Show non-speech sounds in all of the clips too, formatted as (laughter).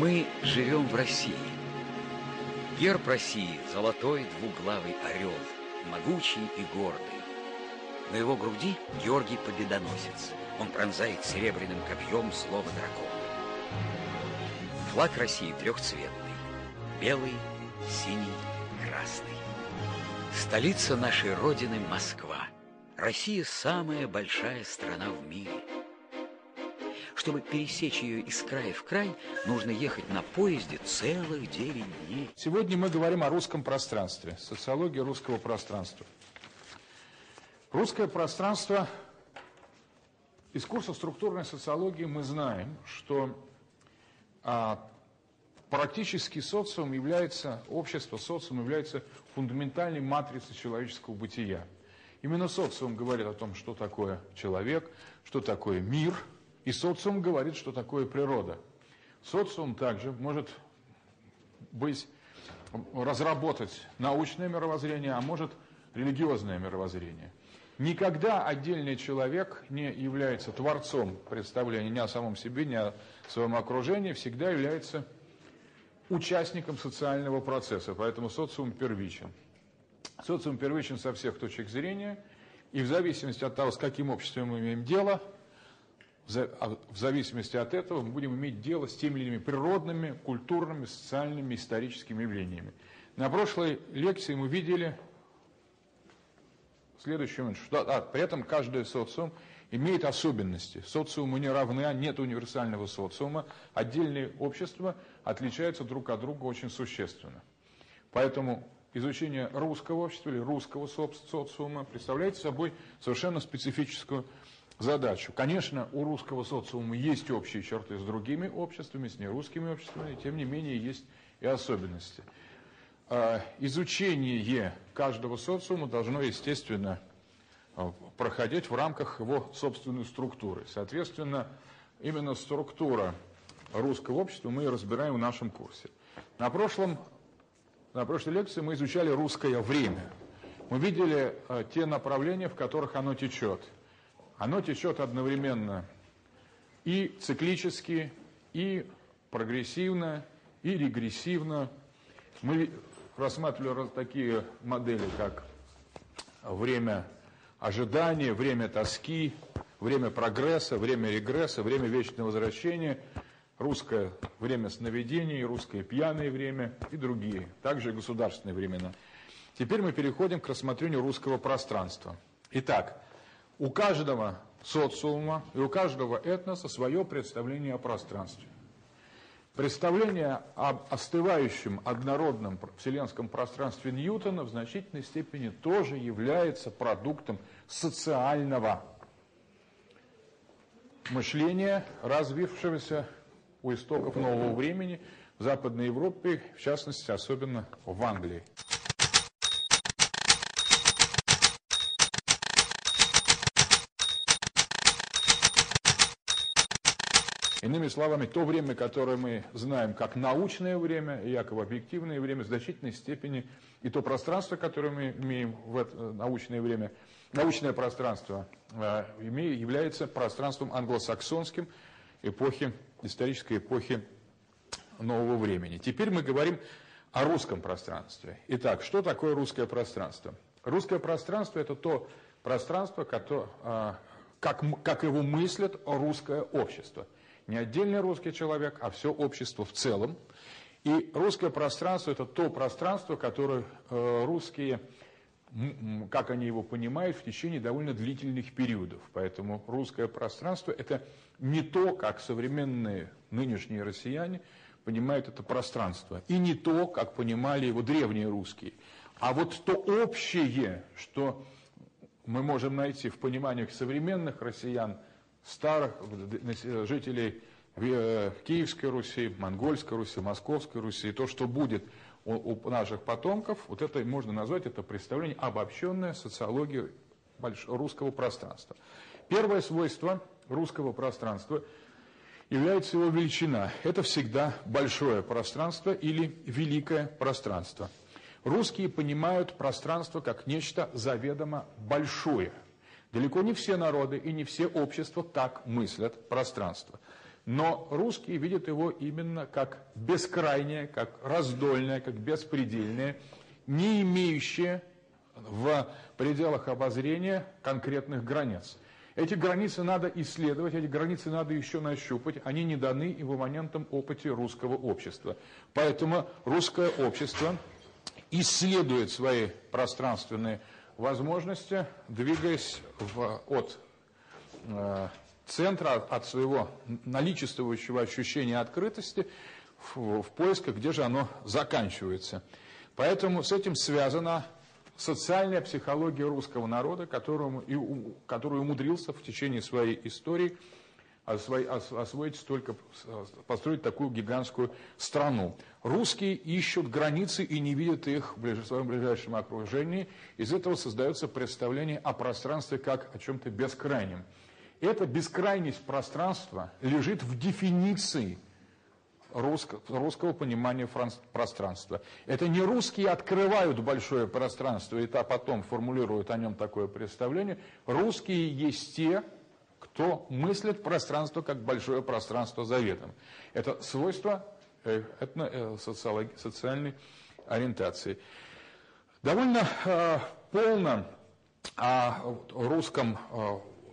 Мы живем в России. Герб России – золотой двуглавый орел, могучий и гордый. На его груди Георгий Победоносец. Он пронзает серебряным копьем слово дракона. Флаг России трехцветный. Белый, синий, красный. Столица нашей Родины – Москва. Россия – самая большая страна в мире. Чтобы пересечь ее из края в край, нужно ехать на поезде целых 9 дней. Сегодня мы говорим о русском пространстве, социологии русского пространства. Русское пространство из курса структурной социологии мы знаем, что а, практически социум является, общество, социум является фундаментальной матрицей человеческого бытия. Именно социум говорит о том, что такое человек, что такое мир – и социум говорит, что такое природа. Социум также может быть, разработать научное мировоззрение, а может религиозное мировоззрение. Никогда отдельный человек не является творцом представления ни о самом себе, ни о своем окружении, всегда является участником социального процесса, поэтому социум первичен. Социум первичен со всех точек зрения, и в зависимости от того, с каким обществом мы имеем дело – в зависимости от этого мы будем иметь дело с теми или иными природными, культурными, социальными, историческими явлениями. На прошлой лекции мы видели момент, что а, при этом каждый социум имеет особенности. Социумы не равны, а нет универсального социума. Отдельные общества отличаются друг от друга очень существенно. Поэтому изучение русского общества или русского социума представляет собой совершенно специфическую задачу. Конечно, у русского социума есть общие черты с другими обществами, с нерусскими обществами, тем не менее есть и особенности. А, изучение каждого социума должно, естественно, а, проходить в рамках его собственной структуры. Соответственно, именно структура русского общества мы разбираем в нашем курсе. На, прошлом, на прошлой лекции мы изучали русское время. Мы видели а, те направления, в которых оно течет – оно течет одновременно и циклически, и прогрессивно, и регрессивно. Мы рассматривали такие модели, как время ожидания, время тоски, время прогресса, время регресса, время вечного возвращения, русское время сновидений, русское пьяное время и другие, также государственные времена. Теперь мы переходим к рассмотрению русского пространства. Итак, у каждого социума и у каждого этноса свое представление о пространстве. Представление об остывающем однородном вселенском пространстве Ньютона в значительной степени тоже является продуктом социального мышления, развившегося у истоков нового времени в Западной Европе, в частности, особенно в Англии. Иными словами, то время, которое мы знаем как научное время, якобы объективное время, в значительной степени, и то пространство, которое мы имеем в это научное время, научное пространство, э, является пространством англосаксонским эпохи, исторической эпохи нового времени. Теперь мы говорим о русском пространстве. Итак, что такое русское пространство? Русское пространство – это то пространство, э, как, его мыслят русское общество – не отдельный русский человек, а все общество в целом. И русское пространство – это то пространство, которое э, русские, как они его понимают, в течение довольно длительных периодов. Поэтому русское пространство – это не то, как современные нынешние россияне понимают это пространство, и не то, как понимали его древние русские. А вот то общее, что мы можем найти в пониманиях современных россиян – старых жителей э, Киевской Руси, Монгольской Руси, Московской Руси, то, что будет у наших потомков, вот это можно назвать, это представление обобщенная социология русского пространства. Первое свойство русского пространства является его величина. Это всегда большое пространство или великое пространство. Русские понимают пространство как нечто заведомо большое – Далеко не все народы и не все общества так мыслят пространство. Но русские видят его именно как бескрайнее, как раздольное, как беспредельное, не имеющее в пределах обозрения конкретных границ. Эти границы надо исследовать, эти границы надо еще нащупать. Они не даны и в имманентном опыте русского общества. Поэтому русское общество исследует свои пространственные возможности, двигаясь в, от э, центра, от своего наличествующего ощущения открытости в, в поисках, где же оно заканчивается. Поэтому с этим связана социальная психология русского народа, которому, и, который умудрился в течение своей истории освоить, столько, построить такую гигантскую страну. Русские ищут границы и не видят их в своем ближайшем окружении. Из этого создается представление о пространстве как о чем-то бескрайнем. Эта бескрайность пространства лежит в дефиниции русского, русского понимания пространства. Это не русские открывают большое пространство и потом формулируют о нем такое представление. Русские есть те, кто мыслит пространство как большое пространство заветом. Это свойство э, э, социальной ориентации. Довольно э, полно о русском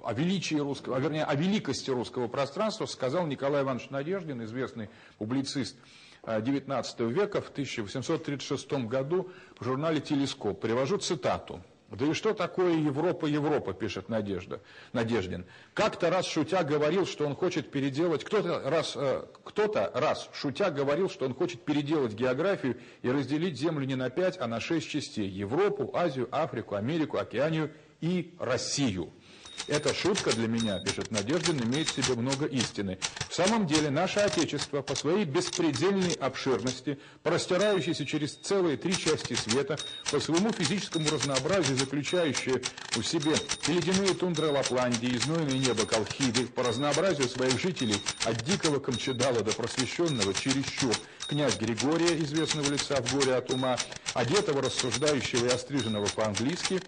о величии русского, вернее, о великости русского пространства сказал Николай Иванович Надеждин, известный публицист XIX э, века, в 1836 году в журнале «Телескоп». Привожу цитату. «Да и что такое Европа, Европа?» пишет Надежда, Надеждин. Как-то раз шутя говорил, что он хочет переделать... Кто-то раз, э, кто раз шутя говорил, что он хочет переделать географию и разделить Землю не на пять, а на шесть частей. Европу, Азию, Африку, Америку, Океанию и Россию. Эта шутка для меня, пишет Надеждин, имеет в себе много истины. В самом деле, наше Отечество по своей беспредельной обширности, простирающейся через целые три части света, по своему физическому разнообразию, заключающее у себе и ледяные тундры Лапландии, и знойное небо Колхиды, по разнообразию своих жителей от дикого Камчедала до просвещенного чересчур, князь Григория, известного лица в горе от ума, одетого, рассуждающего и остриженного по-английски,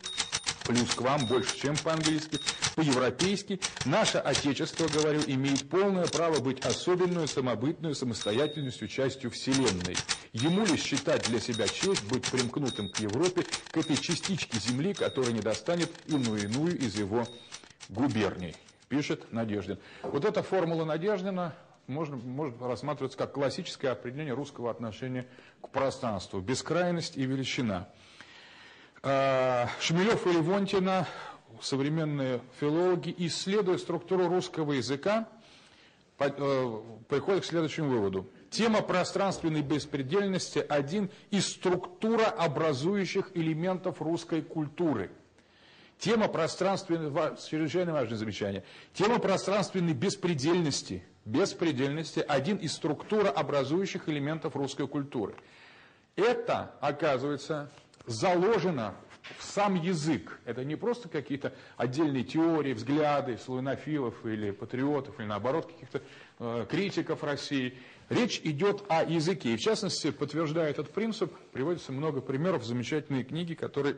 плюс к вам больше, чем по-английски, по-европейски, наше Отечество, говорю, имеет полное право быть особенную, самобытную, самостоятельностью частью Вселенной. Ему ли считать для себя честь быть примкнутым к Европе, к этой частичке земли, которая не достанет иную-иную из его губерний? Пишет Надеждин. Вот эта формула Надеждина можно, может рассматриваться как классическое определение русского отношения к пространству. Бескрайность и величина. А, Шмелев и Левонтина, современные филологи, исследуя структуру русского языка, э, приходят к следующему выводу. Тема пространственной беспредельности – один из структурообразующих элементов русской культуры. Тема пространственной, чрезвычайно важное замечание, тема пространственной беспредельности, беспредельности – один из структурообразующих элементов русской культуры. Это, оказывается, заложено в сам язык. Это не просто какие-то отдельные теории, взгляды славянофилов или патриотов, или наоборот каких-то э, критиков России. Речь идет о языке. И в частности, подтверждая этот принцип, приводится много примеров в замечательной книге, которая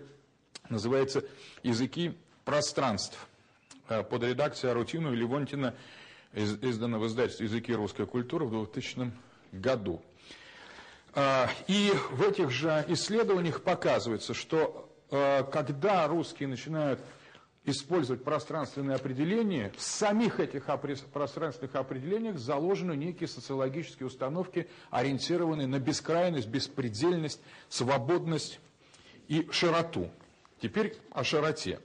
называется «Языки пространств» э, под редакцией Арутину и Левонтина, издана в издательстве «Языки русской культуры» в 2000 году. А, и в этих же исследованиях показывается, что а, когда русские начинают использовать пространственные определения, в самих этих пространственных определениях заложены некие социологические установки, ориентированные на бескрайность, беспредельность, свободность и широту. Теперь о широте.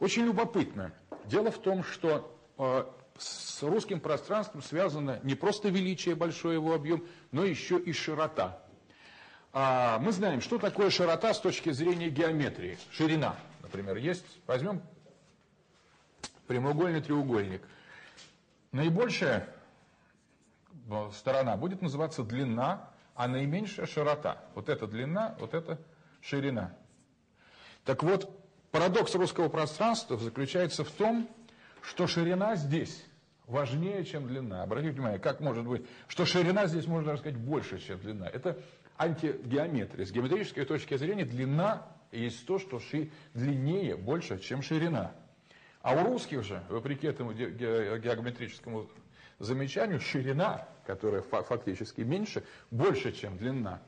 Очень любопытно. Дело в том, что а, с русским пространством связано не просто величие, большой его объем, но еще и широта. А мы знаем, что такое широта с точки зрения геометрии. Ширина, например, есть. Возьмем прямоугольный треугольник. Наибольшая сторона будет называться длина, а наименьшая широта. Вот эта длина, вот эта ширина. Так вот, парадокс русского пространства заключается в том, что ширина здесь важнее, чем длина. Обратите внимание, как может быть, что ширина здесь, можно даже сказать, больше, чем длина. Это антигеометрия. С геометрической точки зрения длина есть то, что ши... длиннее больше, чем ширина. А у русских же, вопреки этому геометрическому замечанию ширина, которая фактически меньше, больше, чем длина.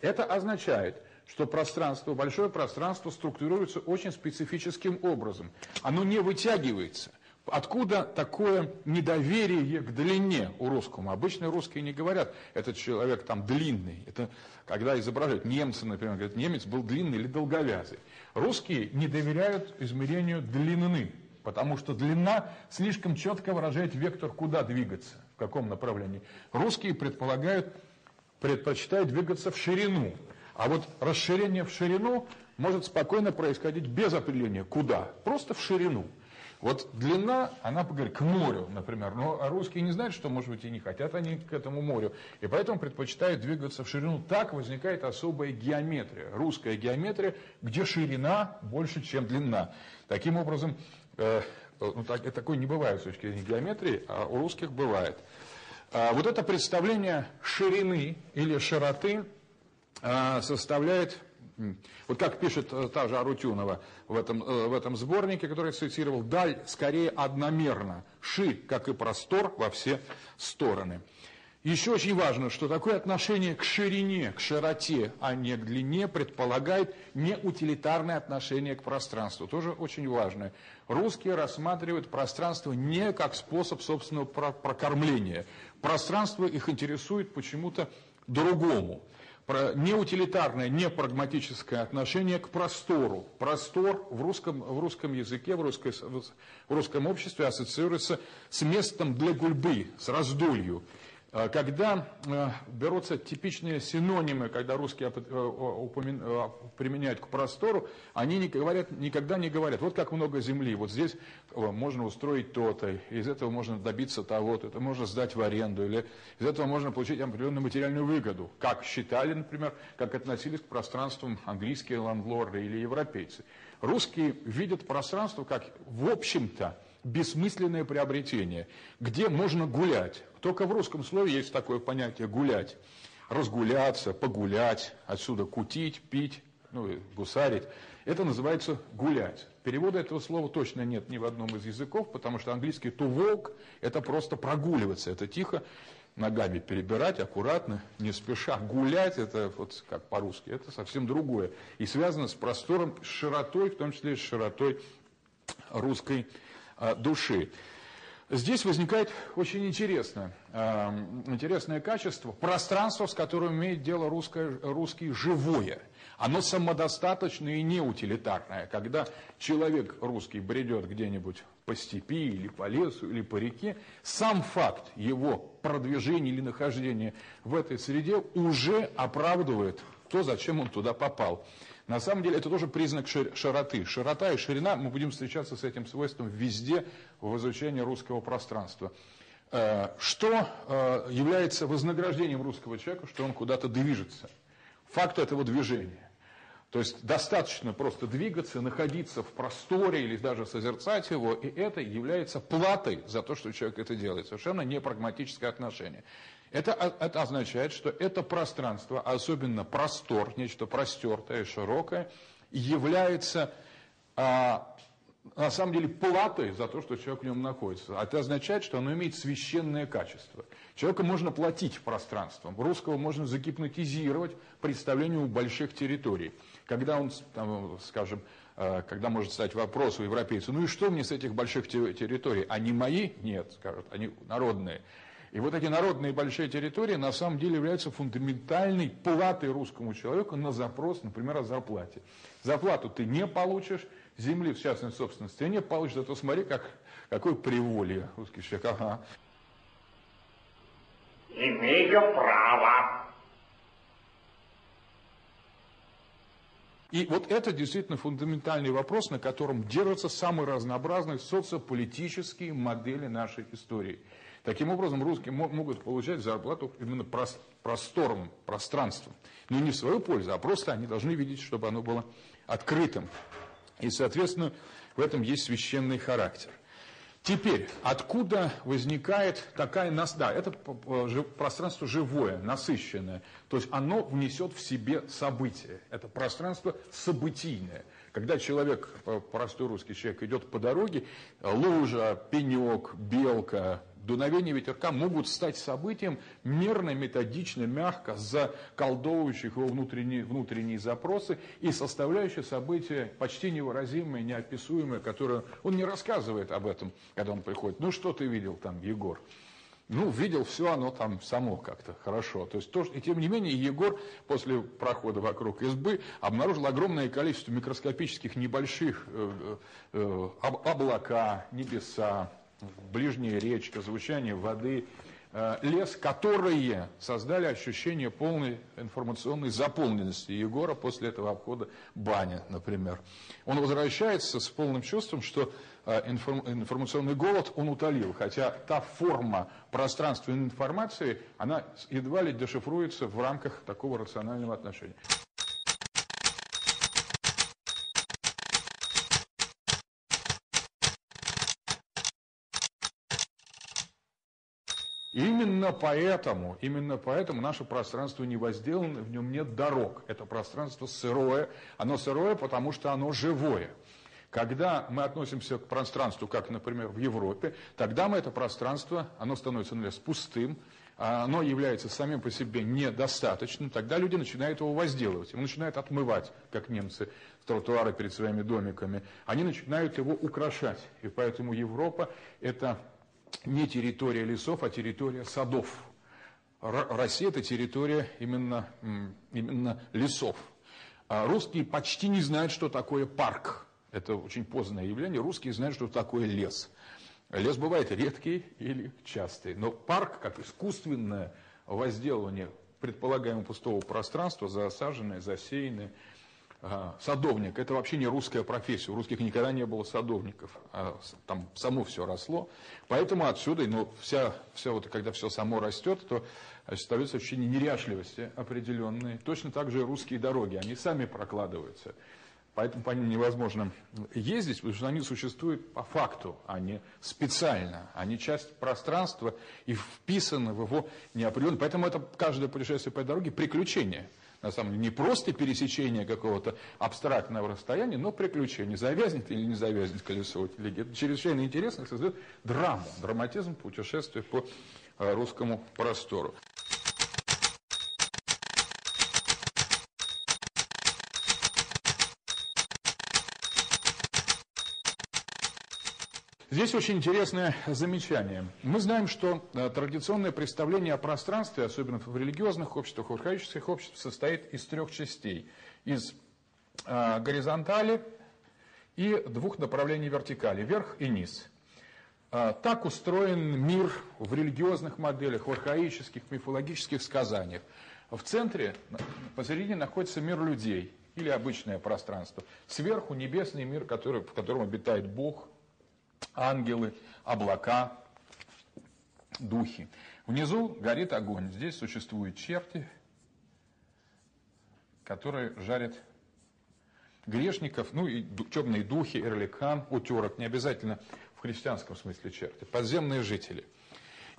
Это означает, что пространство, большое пространство структурируется очень специфическим образом. Оно не вытягивается. Откуда такое недоверие к длине у русского? Обычно русские не говорят, этот человек там длинный. Это когда изображают немцы, например, говорят, немец был длинный или долговязый. Русские не доверяют измерению длины, потому что длина слишком четко выражает вектор, куда двигаться, в каком направлении. Русские предполагают, предпочитают двигаться в ширину. А вот расширение в ширину может спокойно происходить без определения куда, просто в ширину. Вот длина, она говорит, к морю, например. Но русские не знают, что, может быть, и не хотят они к этому морю. И поэтому предпочитают двигаться в ширину. Так возникает особая геометрия. Русская геометрия, где ширина больше, чем длина. Таким образом, э, ну, так, такой не бывает с точки зрения геометрии, а у русских бывает. А вот это представление ширины или широты а, составляет вот как пишет э, та же Арутюнова в этом, э, в этом сборнике, который я цитировал, даль скорее одномерна, ши, как и простор, во все стороны. Еще очень важно, что такое отношение к ширине, к широте, а не к длине, предполагает неутилитарное отношение к пространству. Тоже очень важно. Русские рассматривают пространство не как способ собственного прокормления. Пространство их интересует почему-то другому неутилитарное, не прагматическое отношение к простору. Простор в русском, в русском языке, в, русской, в русском обществе ассоциируется с местом для гульбы, с раздолью. А, когда а, берутся типичные синонимы, когда русские э, применяют к простору, они не говорят, никогда не говорят, вот как много земли, вот здесь можно устроить то-то, из этого можно добиться того-то, это можно сдать в аренду, или из этого можно получить определенную материальную выгоду, как считали, например, как относились к пространствам английские ландлорды или европейцы. Русские видят пространство как, в общем-то, бессмысленное приобретение, где можно гулять. Только в русском слове есть такое понятие «гулять». Разгуляться, погулять, отсюда кутить, пить, ну, гусарить. Это называется «гулять». Перевода этого слова точно нет ни в одном из языков, потому что английский to walk – это просто прогуливаться, это тихо ногами перебирать, аккуратно, не спеша. Гулять – это вот как по-русски, это совсем другое. И связано с простором, с широтой, в том числе с широтой русской а, души. Здесь возникает очень интересное, а, интересное качество, пространство, с которым имеет дело русское, русский живое. Оно самодостаточное и неутилитарное. Когда человек русский бредет где-нибудь по степи или по лесу или по реке, сам факт его продвижения или нахождения в этой среде уже оправдывает то, зачем он туда попал. На самом деле это тоже признак широты. Широта и ширина, мы будем встречаться с этим свойством везде в изучении русского пространства. Э, что э, является вознаграждением русского человека, что он куда-то движется? Факт этого движения. То есть достаточно просто двигаться, находиться в просторе или даже созерцать его, и это является платой за то, что человек это делает. Совершенно не прагматическое отношение. Это, это означает, что это пространство, особенно простор, нечто простертое, широкое, является а, на самом деле платой за то, что человек в нем находится. Это означает, что оно имеет священное качество. Человека можно платить пространством. Русского можно загипнотизировать представлению больших территорий. Когда он, там, скажем, а, когда может стать вопрос у европейца, ну и что мне с этих больших территорий? Они мои? Нет, скажут, они народные. И вот эти народные большие территории на самом деле являются фундаментальной платой русскому человеку на запрос, например, о зарплате. Зарплату ты не получишь, земли в частной собственности не получишь, зато смотри, как, какое приволье русский человек. Ага. Имею право. И вот это действительно фундаментальный вопрос, на котором держатся самые разнообразные социополитические модели нашей истории. Таким образом, русские могут получать зарплату именно просторным, пространством. Но не в свою пользу, а просто они должны видеть, чтобы оно было открытым. И, соответственно, в этом есть священный характер. Теперь, откуда возникает такая нас... Да, это пространство живое, насыщенное. То есть оно внесет в себе событие. Это пространство событийное. Когда человек, простой русский человек, идет по дороге, лужа, пенек, белка, дуновения ветерка могут стать событием мерно, методично, мягко заколдовывающих его внутренние, внутренние запросы и составляющее событие почти невыразимое, неописуемое, которое он не рассказывает об этом, когда он приходит. Ну, что ты видел там, Егор? Ну, видел все оно там само как-то хорошо. То есть, то, и тем не менее, Егор после прохода вокруг избы обнаружил огромное количество микроскопических небольших э, э, облака, небеса, ближняя речка, звучание воды, Э, лес, которые создали ощущение полной информационной заполненности Егора после этого обхода бани, например. Он возвращается с полным чувством, что э, информационный голод он утолил, хотя та форма пространственной информации, она едва ли дешифруется в рамках такого рационального отношения. Именно поэтому, именно поэтому наше пространство не возделано, в нем нет дорог. Это пространство сырое. Оно сырое, потому что оно живое. Когда мы относимся к пространству, как, например, в Европе, тогда мы это пространство, оно становится, например, пустым, оно является самим по себе недостаточным, тогда люди начинают его возделывать, его начинают отмывать, как немцы, с тротуара перед своими домиками. Они начинают его украшать. И поэтому Европа – это не территория лесов, а территория садов. Россия – это территория именно, именно лесов. А русские почти не знают, что такое парк. Это очень позднее явление. Русские знают, что такое лес. Лес бывает редкий или частый. Но парк, как искусственное возделывание предполагаемого пустого пространства, засаженное, засеянное, садовник – это вообще не русская профессия. У русских никогда не было садовников. А там само все росло. Поэтому отсюда, ну, вся, вся вот, когда все само растет, то остается ощущение неряшливости определенной. Точно так же и русские дороги, они сами прокладываются. Поэтому по ним невозможно ездить, потому что они существуют по факту, а не специально. Они часть пространства и вписаны в его неопределенность. Поэтому это каждое путешествие по дороге – приключение – на самом деле не просто пересечение какого-то абстрактного расстояния, но приключение. Завязнет или не завязнет колесо телеги. Это чрезвычайно интересно, создает драму, драматизм путешествия по э, русскому простору. Здесь очень интересное замечание. Мы знаем, что э, традиционное представление о пространстве, особенно в религиозных обществах, в архаических обществах, состоит из трех частей. Из э, горизонтали и двух направлений вертикали, вверх и низ. Э, так устроен мир в религиозных моделях, в архаических, мифологических сказаниях. В центре, посередине находится мир людей или обычное пространство. Сверху небесный мир, который, в котором обитает Бог, ангелы, облака, духи. Внизу горит огонь. Здесь существуют черти, которые жарят грешников, ну и темные духи, эрликан, утерок, не обязательно в христианском смысле черти, подземные жители.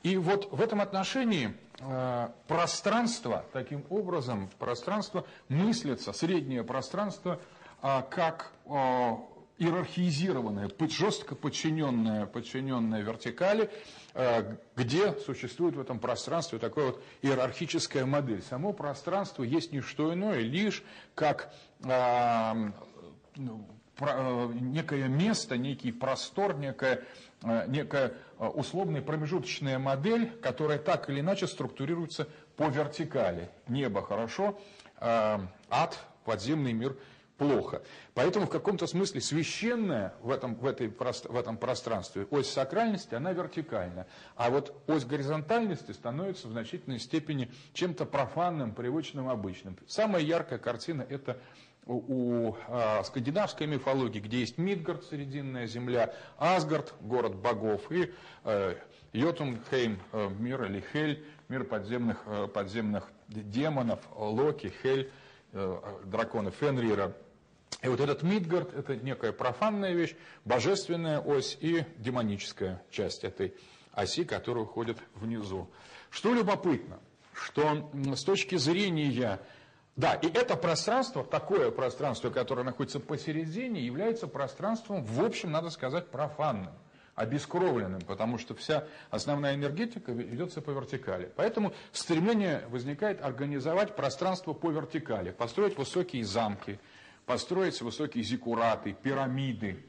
И вот в этом отношении э, пространство, таким образом, пространство мыслится, среднее пространство, э, как э, иерархизированная, жестко подчиненная, подчиненная вертикали, э, где существует в этом пространстве такая вот иерархическая модель. Само пространство есть не что иное, лишь как а, ну, э, некое место, некий простор, некая, э, некая условная промежуточная модель, которая так или иначе структурируется по вертикали. Небо хорошо, ад, подземный мир – плохо. Поэтому в каком-то смысле священная в этом, в, этой, в этом пространстве ось сакральности, она вертикальна. А вот ось горизонтальности становится в значительной степени чем-то профанным, привычным, обычным. Самая яркая картина это у, у а, скандинавской мифологии, где есть Мидгард, Срединная земля, Асгард, город богов, и э, Йотунхейм, э, мир или Хель, мир подземных, э, подземных демонов, Локи, Хель, э, драконы Фенрира, и вот этот Мидгард – это некая профанная вещь, божественная ось и демоническая часть этой оси, которая уходит внизу. Что любопытно, что с точки зрения... Да, и это пространство, такое пространство, которое находится посередине, является пространством, в общем, надо сказать, профанным. обескровленным, потому что вся основная энергетика ведется по вертикали. Поэтому стремление возникает организовать пространство по вертикали, построить высокие замки, построить высокие зиккураты, пирамиды,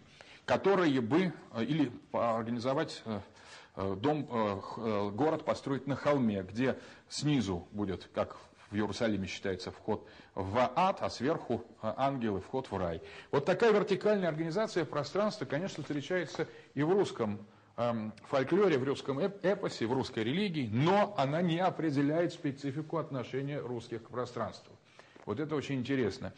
которые бы, э, или организовать э, э, дом, город построить на холме, где снизу будет, как в Иерусалиме считается вход в ад, а сверху ангелы вход в рай. Вот такая вертикальная организация пространства, конечно, встречается и в русском эм, фольклоре, в русском эпосе, в русской религии, но она не определяет специфику отношения русских к пространству. Вот это очень интересно.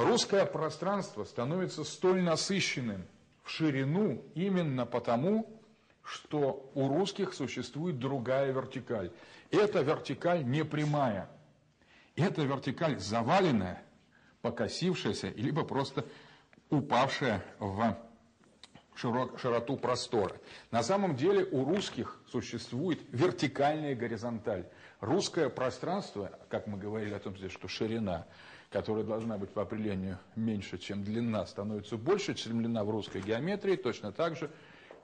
Русское пространство становится столь насыщенным в ширину именно потому, что у русских существует другая вертикаль. Эта вертикаль не прямая. Эта вертикаль заваленная, покосившаяся, либо просто упавшая в широту простора. На самом деле у русских существует вертикальная горизонталь. Русское пространство, как мы говорили о том, что ширина, которая должна быть по определению меньше, чем длина, становится больше, чем длина в русской геометрии, точно так же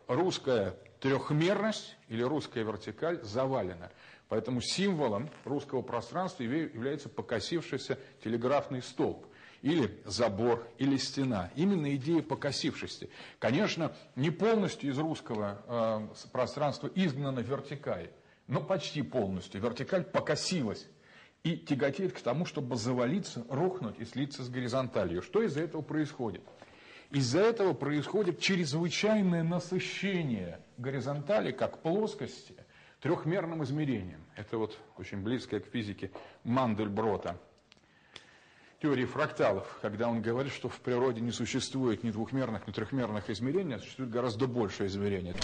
русская трехмерность или русская вертикаль завалена. Поэтому символом русского пространства является покосившийся телеграфный столб или забор, или стена. Именно идея покосившести. Конечно, не полностью из русского э, пространства изгнана вертикаль, но почти полностью. Вертикаль покосилась и тяготеет к тому, чтобы завалиться, рухнуть и слиться с горизонталью. Что из-за этого происходит? Из-за этого происходит чрезвычайное насыщение горизонтали как плоскости трехмерным измерением. Это вот очень близкое к физике Мандельброта. Теории фракталов, когда он говорит, что в природе не существует ни двухмерных, ни трехмерных измерений, а существует гораздо большее измерение.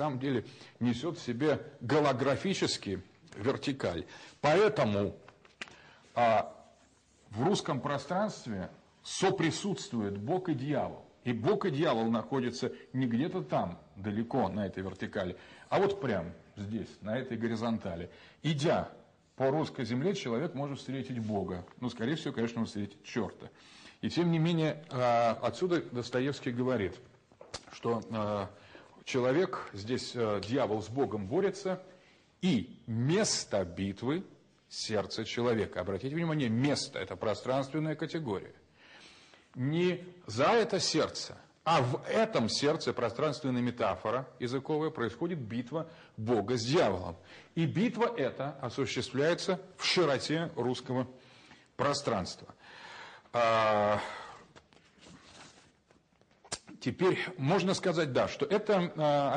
Самом деле несет в себе голографический вертикаль. Поэтому а, в русском пространстве соприсутствует Бог и дьявол. И Бог и дьявол находятся не где-то там, далеко на этой вертикали, а вот прям здесь, на этой горизонтали. Идя по русской земле, человек может встретить Бога. Ну, скорее всего, конечно, он встретит черта. И тем не менее, а, отсюда Достоевский говорит, что а, человек, здесь э, дьявол с Богом борется, и место битвы – сердце человека. Обратите внимание, место – это пространственная категория. Не за это сердце, а в этом сердце пространственная метафора языковая происходит битва Бога с дьяволом. И битва эта осуществляется в широте русского пространства. Теперь можно сказать, да, что это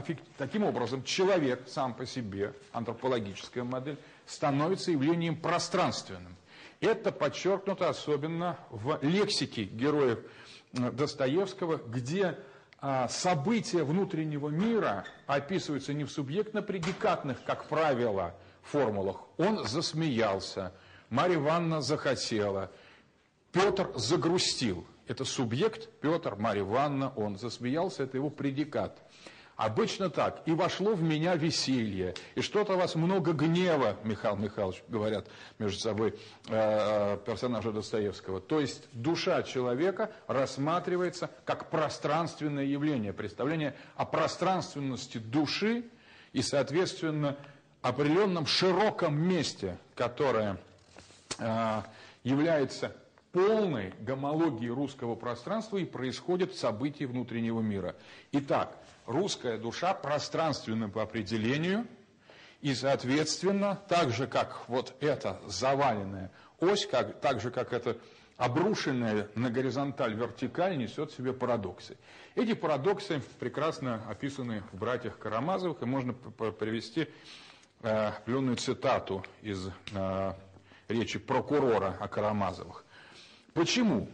э, таким образом человек сам по себе, антропологическая модель, становится явлением пространственным. Это подчеркнуто особенно в лексике героев Достоевского, где э, события внутреннего мира описываются не в субъектно-предикатных, как правило, формулах. Он засмеялся, Марья Ивановна захотела, Петр загрустил – это субъект, Петр, Марья Ивановна, он засмеялся, это его предикат. Обычно так. И вошло в меня веселье. И что-то у вас много гнева, Михаил Михайлович, говорят между собой э, э, персонажи Достоевского. То есть душа человека рассматривается как пространственное явление, представление о пространственности души и, соответственно, определенном широком месте, которое э, является полной гомологией русского пространства и происходит события внутреннего мира. Итак, русская душа пространственна по определению, и, соответственно, так же, как вот эта заваленная ось, как, так же, как эта обрушенная на горизонталь вертикаль несет в себе парадоксы. Эти парадоксы прекрасно описаны в «Братьях Карамазовых», и можно привести э, определенную цитату из э, речи прокурора о Карамазовых. Почему?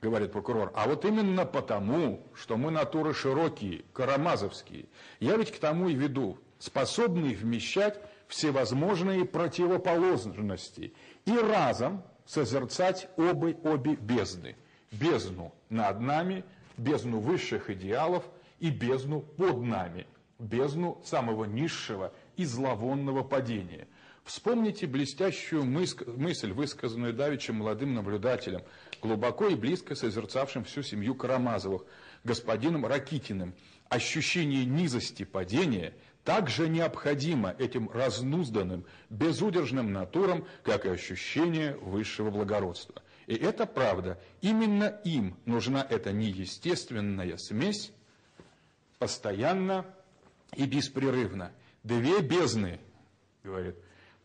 говорит прокурор. А вот именно потому, что мы натуры широкие, карамазовские. Я ведь к тому и веду, способные вмещать всевозможные противоположности и разом созерцать обе, обе бездны. Бездну над нами, бездну высших идеалов и бездну под нами, бездну самого низшего и зловонного падения. Вспомните блестящую мысль, высказанную давеча молодым наблюдателем – глубоко и близко созерцавшим всю семью Карамазовых, господином Ракитиным. Ощущение низости падения также необходимо этим разнузданным, безудержным натурам, как и ощущение высшего благородства. И это правда. Именно им нужна эта неестественная смесь постоянно и беспрерывно. Две бездны, говорит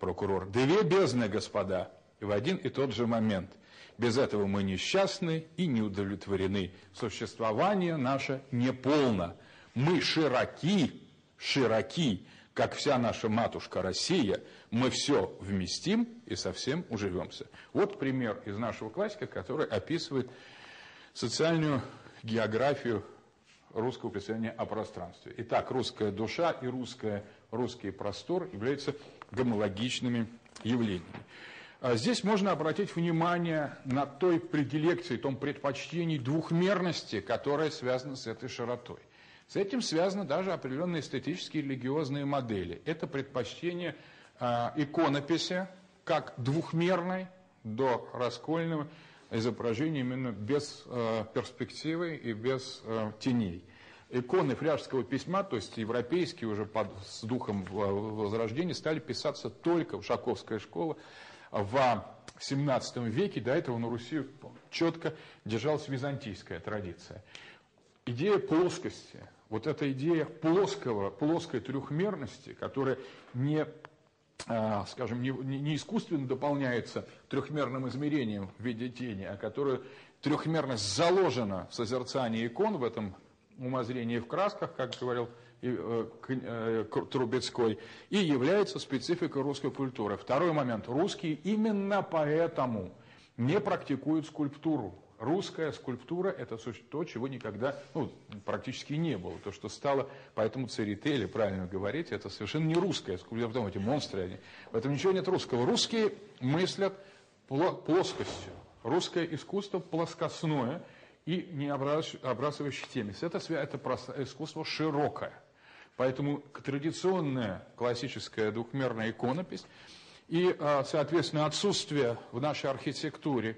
прокурор, две бездны, господа, в один и тот же момент – без этого мы несчастны и не удовлетворены. Существование наше неполно. Мы широки, широки, как вся наша матушка Россия. Мы все вместим и совсем уживемся. Вот пример из нашего классика, который описывает социальную географию русского представления о пространстве. Итак, русская душа и русская, русский простор являются гомологичными явлениями. А здесь можно обратить внимание на той предилекции, том предпочтении двухмерности, которая связана с этой широтой. С этим связаны даже определенные эстетические и религиозные модели. Это предпочтение э, иконописи как двухмерной до раскольного изображения именно без э, перспективы и без э, теней. Иконы фряжского письма, то есть европейские уже под, с духом Возрождения, стали писаться только в Шаковская школа в XVII веке, до этого на Руси четко держалась византийская традиция. Идея плоскости, вот эта идея плоского, плоской трехмерности, которая не а, скажем, не, не искусственно дополняется трехмерным измерением в виде тени, а которая трехмерность заложена в созерцании икон, в этом умозрении в красках, как говорил Э, э, Трубецкой, и является спецификой русской культуры. Второй момент. Русские именно поэтому не практикуют скульптуру. Русская скульптура – это то, чего никогда ну, практически не было. То, что стало, поэтому церетели, правильно говорить, это совершенно не русская скульптура. Потом эти монстры, они, в этом ничего нет русского. Русские мыслят плоскостью. Русское искусство плоскостное и не обрасывающее темис. Это, это искусство широкое. Поэтому традиционная классическая двухмерная иконопись и, а, соответственно, отсутствие в нашей архитектуре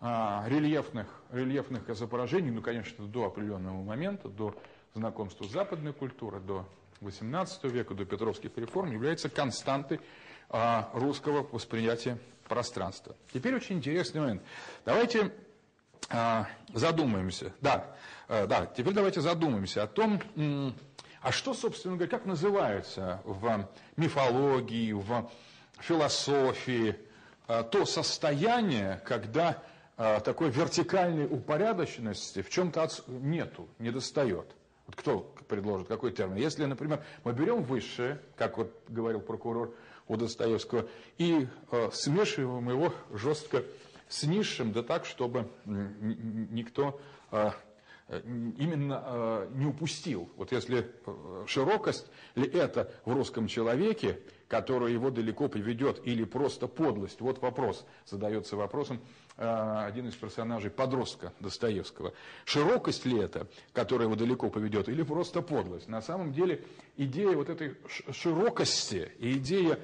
а, рельефных, рельефных изображений, ну, конечно, до определенного момента, до знакомства с западной культурой, до XVIII века, до Петровских реформ, является константой а, русского восприятия пространства. Теперь очень интересный момент. Давайте задумаемся. Да, да, теперь давайте задумаемся о том, а что, собственно говоря, как называется в мифологии, в философии а, то состояние, когда а, такой вертикальной упорядоченности в чем-то нету, не достает. Вот кто предложит, какой термин? Если, например, мы берем высшее, как вот говорил прокурор у Достоевского, и э, смешиваем его жестко с низшим, да так, чтобы никто Э, именно э, не упустил. Вот если э, широкость ли это в русском человеке, которая его далеко приведет, или просто подлость? Вот вопрос задается вопросом э, один из персонажей подростка Достоевского. Широкость ли это, которая его далеко поведет, или просто подлость? На самом деле идея вот этой широкости и идея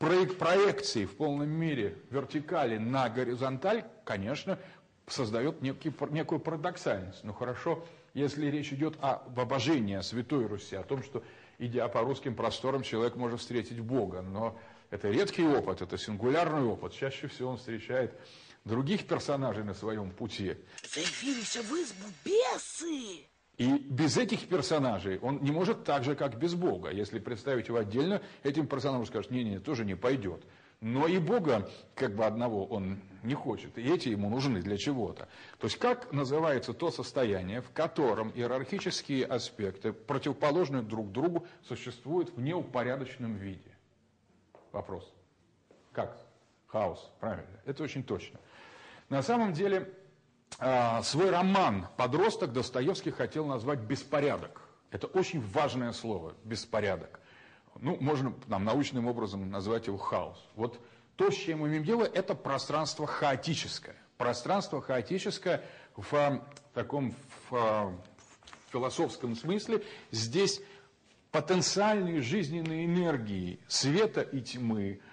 проекции в полном мере вертикали на горизонталь, конечно, создает некий, некую парадоксальность. Ну хорошо, если речь идет об обожении, о Святой Руси, о том, что, идя по русским просторам, человек может встретить Бога. Но это редкий опыт, это сингулярный опыт. Чаще всего он встречает других персонажей на своем пути. Заявились в избу бесы! И без этих персонажей он не может так же, как без Бога. Если представить его отдельно, этим персонажам скажут, не-не, тоже не пойдет. Но и Бога как бы одного он не хочет, и эти ему нужны для чего-то. То есть как называется то состояние, в котором иерархические аспекты, противоположные друг другу, существуют в неупорядоченном виде? Вопрос. Как? Хаос, правильно. Это очень точно. На самом деле, свой роман «Подросток» Достоевский хотел назвать «беспорядок». Это очень важное слово «беспорядок» ну, можно там, научным образом назвать его хаос. Вот то, с чем мы имеем дело, это пространство хаотическое. Пространство хаотическое в а, таком в, а, в философском смысле. Здесь потенциальные жизненные энергии света и тьмы, а,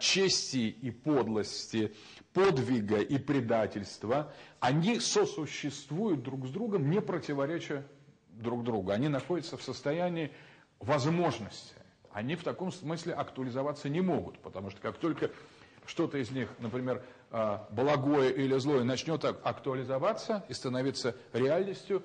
чести и подлости, подвига и предательства, они сосуществуют друг с другом, не противореча друг другу. Они находятся в состоянии возможности они в таком смысле актуализоваться не могут, потому что как только что-то из них, например, а, благое или злое, начнет актуализоваться и становиться реальностью,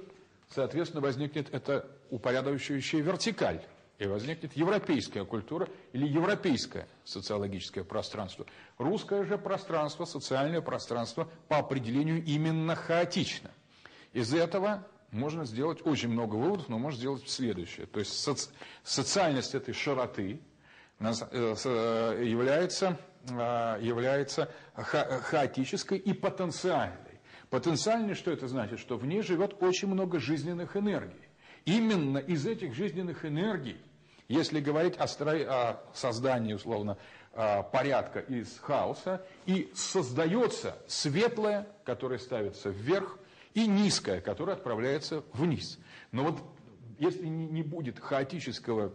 соответственно, возникнет это упорядочивающая вертикаль, и возникнет европейская культура или европейское социологическое пространство. Русское же пространство, социальное пространство по определению именно хаотично. Из этого можно сделать очень много выводов, но можно сделать следующее. То есть соци социальность этой широты э, э, является, э, является ха хаотической и потенциальной. Потенциальной, что это значит? Что в ней живет очень много жизненных энергий. Именно из этих жизненных энергий, если говорить о, стро... о создании, условно, порядка из хаоса, и создается светлое, которое ставится вверх, и низкая, которая отправляется вниз. Но вот если не будет хаотического,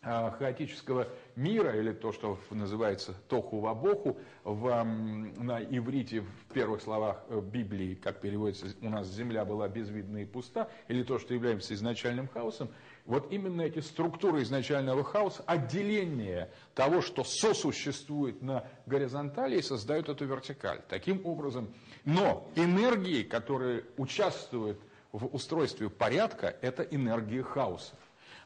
а, хаотического мира, или то, что называется тоху вабоху, в, на иврите в первых словах э, Библии, как переводится, у нас земля была безвидна и пуста, или то, что является изначальным хаосом, вот именно эти структуры изначального хаоса, отделение того, что сосуществует на горизонтали, и создают эту вертикаль. Таким образом, но энергии, которые участвуют в устройстве порядка, это энергии хаоса.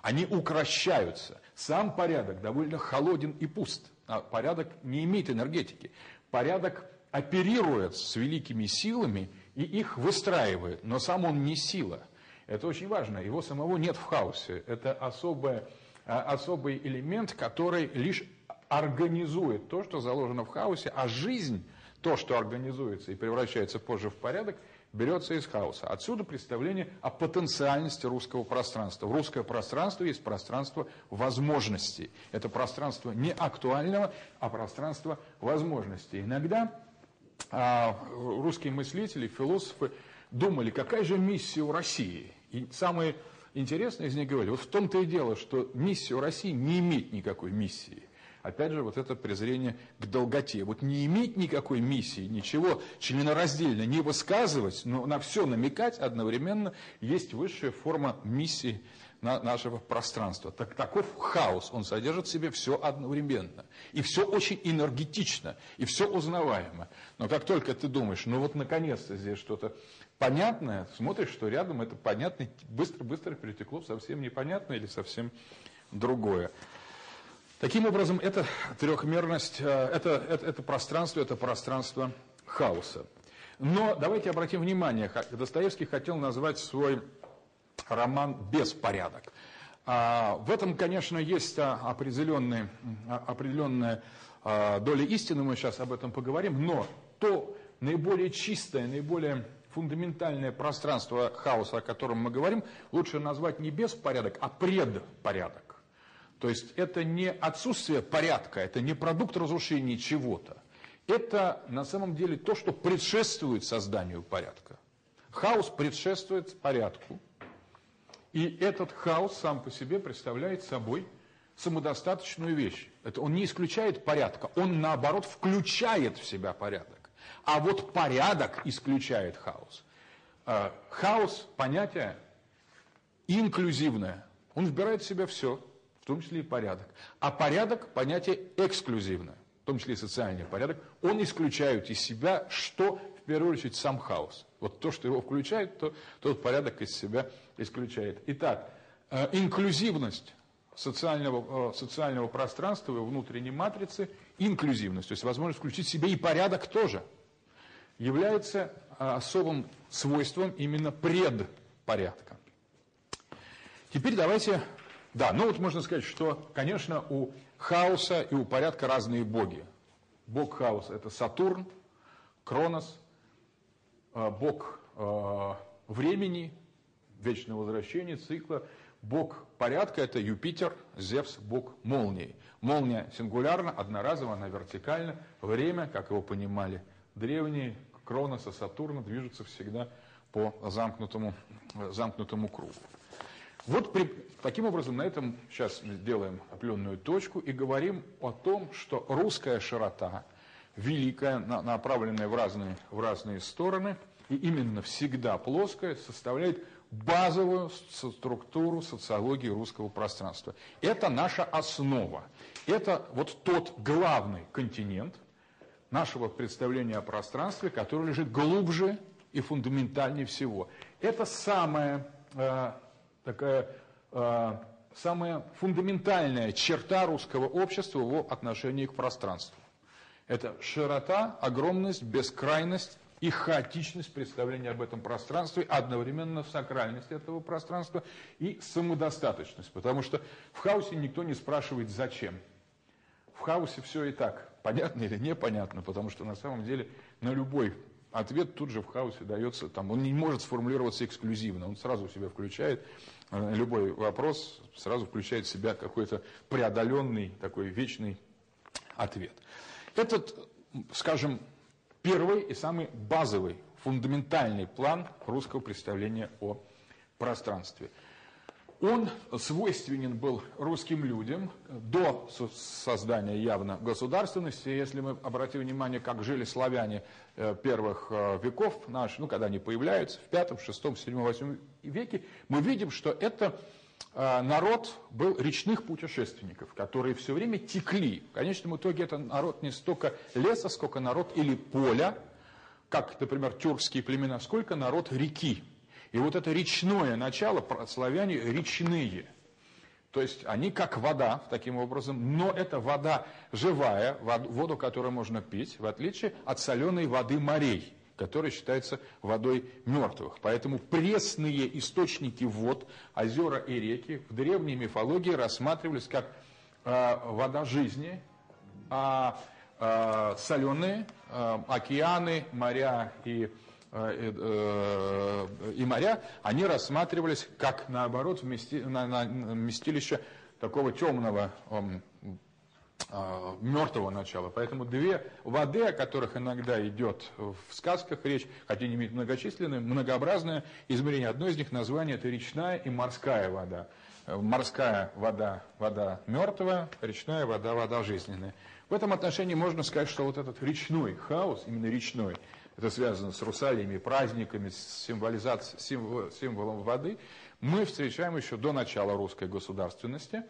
Они укращаются. Сам порядок довольно холоден и пуст. А порядок не имеет энергетики. Порядок оперирует с великими силами и их выстраивает, но сам он не сила. Это очень важно. Его самого нет в хаосе. Это особое, а, особый элемент, который лишь организует то, что заложено в хаосе, а жизнь, то, что организуется и превращается позже в порядок, берется из хаоса. Отсюда представление о потенциальности русского пространства. В русское пространство есть пространство возможностей. Это пространство не актуального, а пространство возможностей. Иногда а, русские мыслители, философы думали, какая же миссия у России. И самое интересное из них говорили, вот в том-то и дело, что миссия у России не имеет никакой миссии. Опять же, вот это презрение к долготе. Вот не иметь никакой миссии, ничего членораздельно не высказывать, но на все намекать одновременно, есть высшая форма миссии на нашего пространства. Так, таков хаос, он содержит в себе все одновременно. И все очень энергетично, и все узнаваемо. Но как только ты думаешь, ну вот наконец-то здесь что-то понятное, смотришь, что рядом это понятно, быстро-быстро перетекло в совсем непонятное или совсем другое. Таким образом, это трехмерность, э, это, это, это пространство, это пространство хаоса. Но давайте обратим внимание, Достоевский хотел назвать свой роман «Беспорядок». А, в этом, конечно, есть определенная, определенная доля истины, мы сейчас об этом поговорим, но то наиболее чистое, наиболее фундаментальное пространство хаоса, о котором мы говорим, лучше назвать не беспорядок, а предпорядок. То есть это не отсутствие порядка, это не продукт разрушения чего-то. это на самом деле то, что предшествует созданию порядка. Хаос предшествует порядку. И этот хаос сам по себе представляет собой самодостаточную вещь. Это он не исключает порядка, он наоборот включает в себя порядок. А вот порядок исключает хаос. А, хаос – понятие инклюзивное. Он вбирает в себя все, в том числе и порядок. А порядок – понятие эксклюзивное, в том числе и социальный порядок. Он исключает из себя, что в первую очередь сам хаос. Вот то, что его включает, то тот порядок из себя исключает. Итак, э, инклюзивность социального, э, социального пространства и внутренней матрицы, инклюзивность, то есть возможность включить в себе и порядок тоже, является э, особым свойством именно предпорядка. Теперь давайте, да, ну вот можно сказать, что, конечно, у хаоса и у порядка разные боги. Бог хаоса – это Сатурн, Кронос, э, бог времени, вечного возвращения, цикла – Бог порядка – это Юпитер, Зевс – бог молнии. Молния сингулярна, одноразово, она вертикальна. Время, как его понимали древние, Кроноса, Сатурна движутся всегда по замкнутому, замкнутому кругу. Вот при, таким образом на этом сейчас сделаем определенную точку и говорим о том, что русская широта, великая, направленная в разные, в разные стороны, и именно всегда плоская, составляет базовую структуру социологии русского пространства. Это наша основа. Это вот тот главный континент нашего представления о пространстве, который лежит глубже и фундаментальнее всего. Это самая э, такая э, самая фундаментальная черта русского общества в отношении к пространству. Это широта, огромность, бескрайность и хаотичность представления об этом пространстве, одновременно сакральность этого пространства и самодостаточность. Потому что в хаосе никто не спрашивает «зачем?». В хаосе все и так, понятно или непонятно, потому что на самом деле на любой ответ тут же в хаосе дается, там, он не может сформулироваться эксклюзивно, он сразу в себя включает, э, любой вопрос сразу включает в себя какой-то преодоленный, такой вечный ответ. Этот, скажем, первый и самый базовый, фундаментальный план русского представления о пространстве. Он свойственен был русским людям до создания явно государственности. Если мы обратим внимание, как жили славяне э, первых э, веков наших, ну, когда они появляются, в пятом, шестом, седьмом, восьмом веке, мы видим, что это а, народ был речных путешественников, которые все время текли. В конечном итоге это народ не столько леса, сколько народ или поля, как, например, тюркские племена, сколько народ реки. И вот это речное начало, славяне речные. То есть они как вода, таким образом, но это вода живая, воду, которую можно пить, в отличие от соленой воды морей которая считается водой мертвых. Поэтому пресные источники вод, озера и реки в древней мифологии рассматривались как э, вода жизни, а э, соленые э, океаны, моря и и моря, они рассматривались как, наоборот, вмести, на, на, вместилище такого темного а, мертвого начала. Поэтому две воды, о которых иногда идет в сказках речь, хотя они имеют многочисленные, многообразное измерение. Одно из них название это речная и морская вода. Морская вода – вода мертвая, речная вода – вода жизненная. В этом отношении можно сказать, что вот этот речной хаос, именно речной, это связано с русалиями, праздниками, с символизацией, символом воды, мы встречаем еще до начала русской государственности,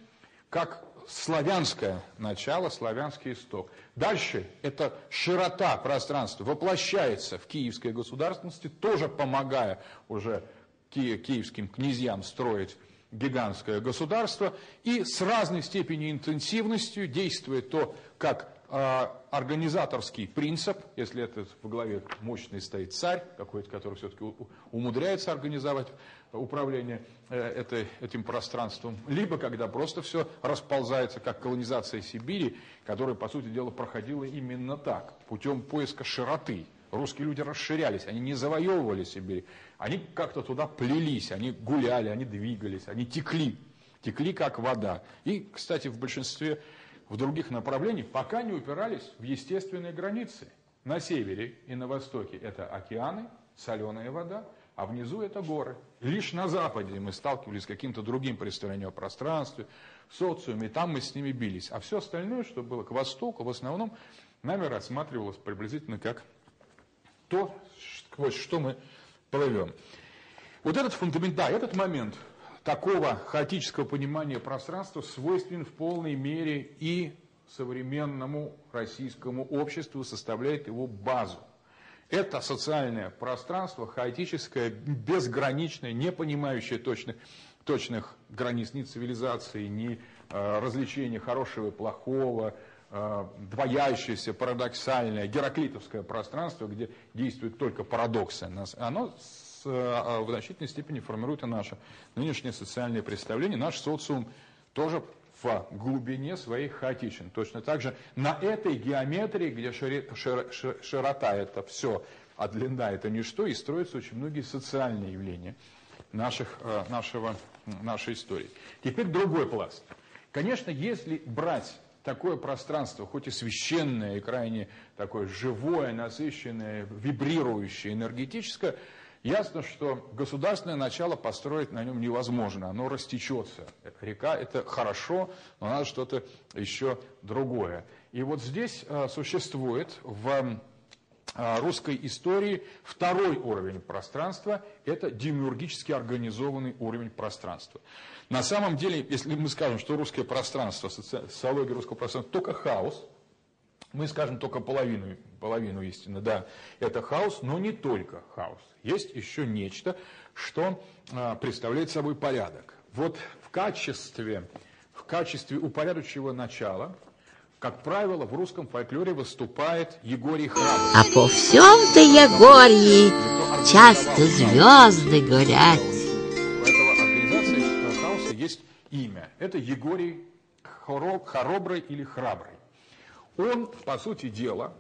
как славянское начало, славянский исток. Дальше эта широта пространства воплощается в киевской государственности, тоже помогая уже киевским князьям строить гигантское государство, и с разной степенью интенсивностью действует то, как организаторский принцип, если это в главе мощный стоит царь, какой-то, который все-таки умудряется организовать управление э, этой, этим пространством, либо когда просто все расползается, как колонизация Сибири, которая, по сути дела, проходила именно так, путем поиска широты. Русские люди расширялись, они не завоевывали Сибирь, они как-то туда плелись, они гуляли, они двигались, они текли, текли как вода. И, кстати, в большинстве в других направлениях, пока не упирались в естественные границы. На севере и на востоке это океаны, соленая вода, а внизу это горы. Лишь на западе мы сталкивались с каким-то другим представлением о пространстве, социуме, и там мы с ними бились. А все остальное, что было к востоку, в основном нами рассматривалось приблизительно как то, сквозь что мы плывем. Вот этот фундамент, да, этот момент такого хаотического понимания пространства свойственен в полной мере и современному российскому обществу, составляет его базу. Это социальное пространство, хаотическое, безграничное, не понимающее точных, точных границ ни цивилизации, ни э, развлечения хорошего и плохого, э, двоящееся, парадоксальное, гераклитовское пространство, где действуют только парадоксы. Оно в значительной степени формирует и наше нынешнее социальное представление. Наш социум тоже в глубине своей хаотичен. Точно так же на этой геометрии, где шири, шир, шир, широта это все, а длина это ничто, и строятся очень многие социальные явления наших, э, нашего, нашей истории. Теперь другой пласт. Конечно, если брать такое пространство, хоть и священное, и крайне такое живое, насыщенное, вибрирующее, энергетическое, Ясно, что государственное начало построить на нем невозможно, оно растечется. Река – это хорошо, но надо что-то еще другое. И вот здесь э, существует в э, русской истории второй уровень пространства – это демиургически организованный уровень пространства. На самом деле, если мы скажем, что русское пространство, социология русского пространства – только хаос – мы скажем только половину, половину истины. Да, это хаос, но не только хаос. Есть еще нечто, что а, представляет собой порядок. Вот в качестве, в качестве упорядочивого начала, как правило, в русском фольклоре выступает Егорий Храбрый. А по всем-то Егорьи часто звезды горят. У этого организации хаоса есть имя. Это Егорий Хоробрый или Храбрый. Он, по сути дела,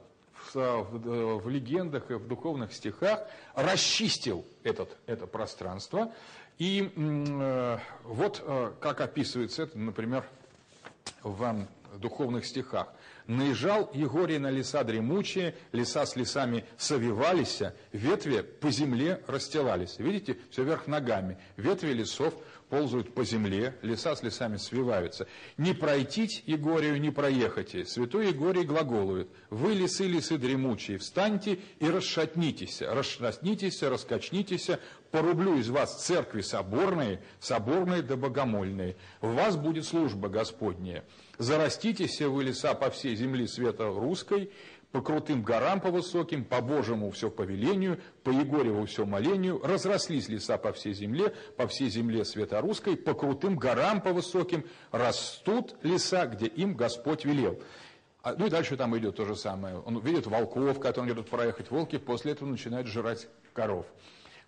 в, в, в легендах и в духовных стихах расчистил этот, это пространство. И э, вот э, как описывается это, например, в духовных стихах. «Наезжал Егорий на леса дремучие, леса с лесами совивались, ветви по земле расстилались». Видите, все вверх ногами. Ветви лесов ползают по земле, леса с лесами свиваются. Не пройтить Егорию, не проехайте. Святой Егорий глаголует. Вы, лесы, лесы дремучие, встаньте и расшатнитесь, расшатнитесь, раскачнитесь, порублю из вас церкви соборные, соборные да богомольные. В вас будет служба Господняя. Зараститесь вы леса по всей земле света русской, по крутым горам по высоким, по Божьему все повелению, по Егореву все молению, разрослись леса по всей земле, по всей земле света русской, по крутым горам по высоким растут леса, где им Господь велел. А, ну и дальше там идет то же самое. Он видит волков, которые идут проехать. Волки после этого начинают жрать коров.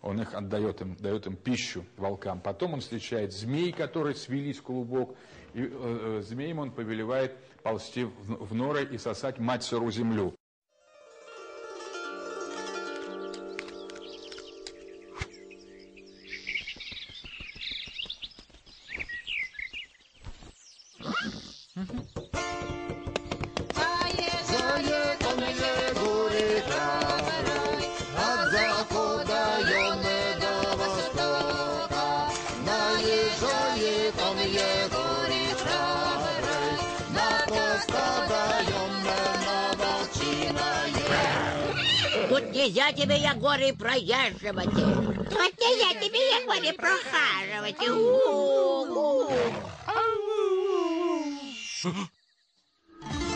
Он их отдает им, дает им пищу волкам. Потом он встречает змей, которые свелись в клубок. И э, э, змеем он повелевает ползти в, в норы и сосать мать сыру землю. Проезживать. Вот нельзя тебе, Егорий, прохаживать.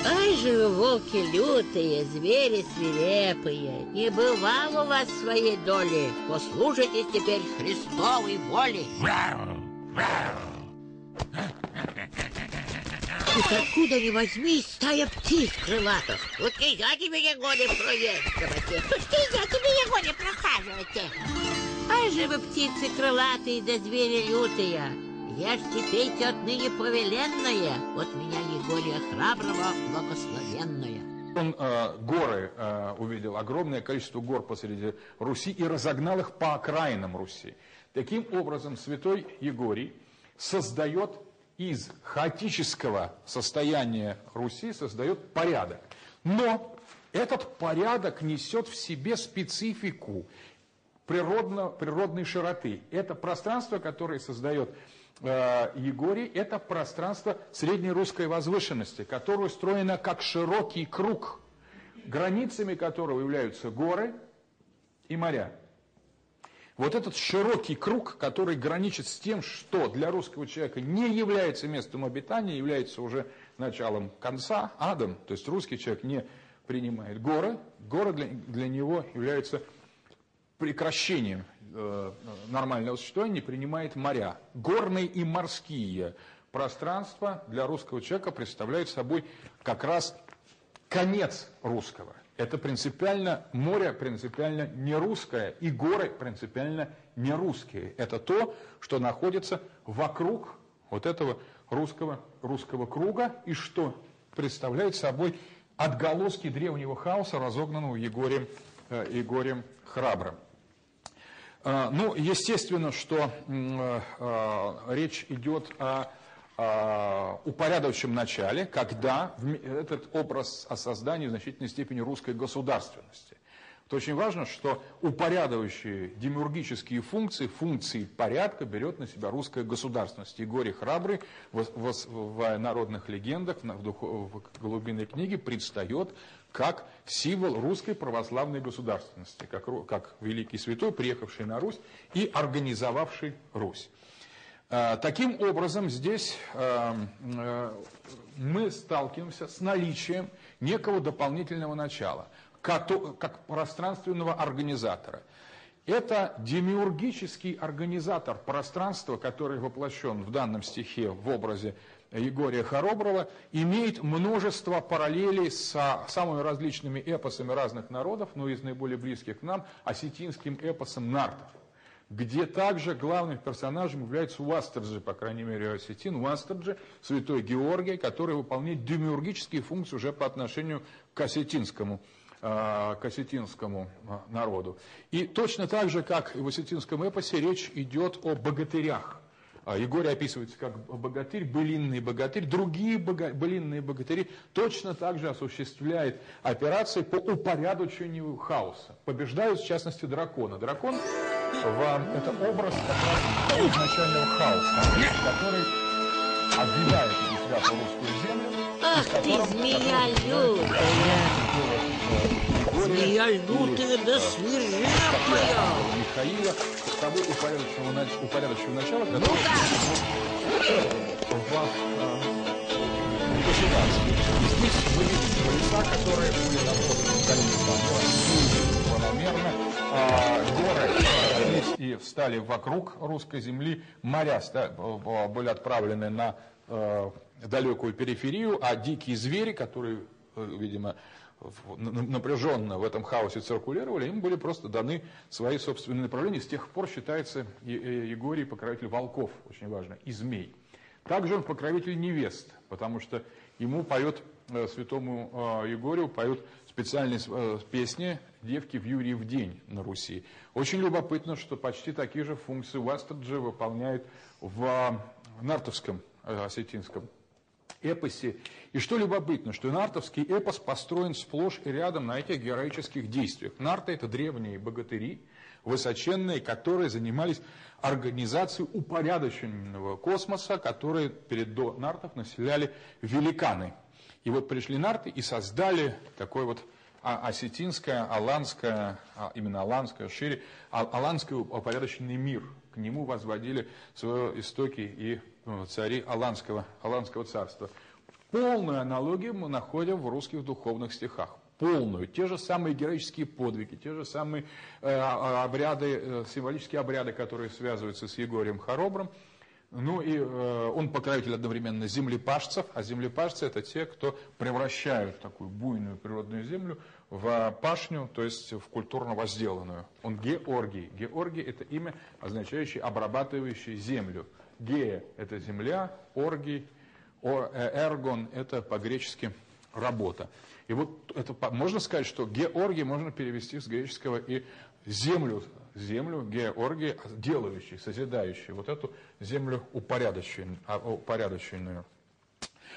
Ай же вы, волки лютые, звери свирепые, Не бывало у вас своей доли, Послушайтесь теперь Христовой воли. Тут откуда ни возьмись, стая птиц крылатых. Вот нельзя тебе, Егоре, проезживать. Тут нельзя тебе, Егоре, прохаживать. Ай же вы, птицы крылатые да звери лютые. Ешьте, пейте отныне повеленное. Вот меня, Егория Храброго, благословенное. Он э, горы э, увидел, огромное количество гор посреди Руси и разогнал их по окраинам Руси. Таким образом, святой Егорий создает из хаотического состояния Руси создает порядок. Но этот порядок несет в себе специфику природно, природной широты. Это пространство, которое создает э, Егорий, это пространство средней русской возвышенности, которое устроено как широкий круг, границами которого являются горы и моря. Вот этот широкий круг, который граничит с тем, что для русского человека не является местом обитания, является уже началом конца, адом. То есть русский человек не принимает горы. Горы для, для него являются прекращением э, нормального существования, не принимает моря. Горные и морские пространства для русского человека представляют собой как раз конец русского. Это принципиально, море принципиально не русское, и горы принципиально не русские. Это то, что находится вокруг вот этого русского, русского круга, и что представляет собой отголоски древнего хаоса, разогнанного Егорием, э, Егорием Храбрым. Э, ну, естественно, что э, э, речь идет о упорядоченном начале, когда этот образ о создании в значительной степени русской государственности. Это очень важно, что упорядочивающие демиургические функции, функции порядка берет на себя русская государственность. И горе храбрый в, в, в народных легендах, в, дух, в глубинной книге предстает как символ русской православной государственности, как, как великий святой, приехавший на Русь и организовавший Русь. А, таким образом, здесь а, а, мы сталкиваемся с наличием некого дополнительного начала – как пространственного организатора. Это демиургический организатор пространства, который воплощен в данном стихе в образе Егория Хороброва, имеет множество параллелей с самыми различными эпосами разных народов, но из наиболее близких к нам, осетинским эпосом нартов где также главным персонажем является Уастерджи, по крайней мере, осетин, Уастерджи, святой Георгий, который выполняет демиургические функции уже по отношению к осетинскому Э, к осетинскому э, народу. И точно так же, как и в осетинском эпосе, речь идет о богатырях. А Егорий описывается как богатырь, былинный богатырь. Другие бога, былинные богатыри точно так же осуществляют операции по упорядочению хаоса. Побеждают, в частности, дракона. Дракон в, это образ как раз изначального хаоса, который обвивает себя по русскую землю. Ах ты, змея лютая! Змея лютая да свирепая. Михаила с того упорядоченного, упорядоченного начала, которое ну, да. в а, государстве. И здесь мы видим леса, которые были наполнены количеством планомерно. А, горы и встали вокруг русской земли, моря были отправлены на э, далекую периферию, а дикие звери, которые, э, видимо, напряженно в этом хаосе циркулировали, им были просто даны свои собственные направления. С тех пор считается Егорий покровитель волков, очень важно, и змей. Также он покровитель невест, потому что ему поет, э, святому э, Егорию поют специальные э, песни «Девки в Юрий в день» на Руси. Очень любопытно, что почти такие же функции Уастерджи выполняет в нартовском осетинском эпосе. И что любопытно, что нартовский эпос построен сплошь и рядом на этих героических действиях. Нарты – это древние богатыри, высоченные, которые занимались организацией упорядоченного космоса, которые перед до нартов населяли великаны. И вот пришли нарты и создали такой вот а, осетинское, аланское, а, именно аланское, шире, а, аланский упорядоченный мир. К нему возводили свои истоки и ну, цари Аланского, Аланского царства. Полную аналогию мы находим в русских духовных стихах. Полную. Те же самые героические подвиги, те же самые э, обряды, э, символические обряды, которые связываются с Егорием Хоробром. Ну и э, он покровитель одновременно землепашцев, а землепашцы это те, кто превращают такую буйную природную землю в пашню, то есть в культурно возделанную. Он Георгий. Георгий это имя, означающее обрабатывающий землю. Гея – это земля, оргий, э, эргон – это по-гречески работа. И вот это можно сказать, что георгий можно перевести с греческого и землю, землю Георгий, делающий, созидающий вот эту землю упорядоченную. А, упорядоченную.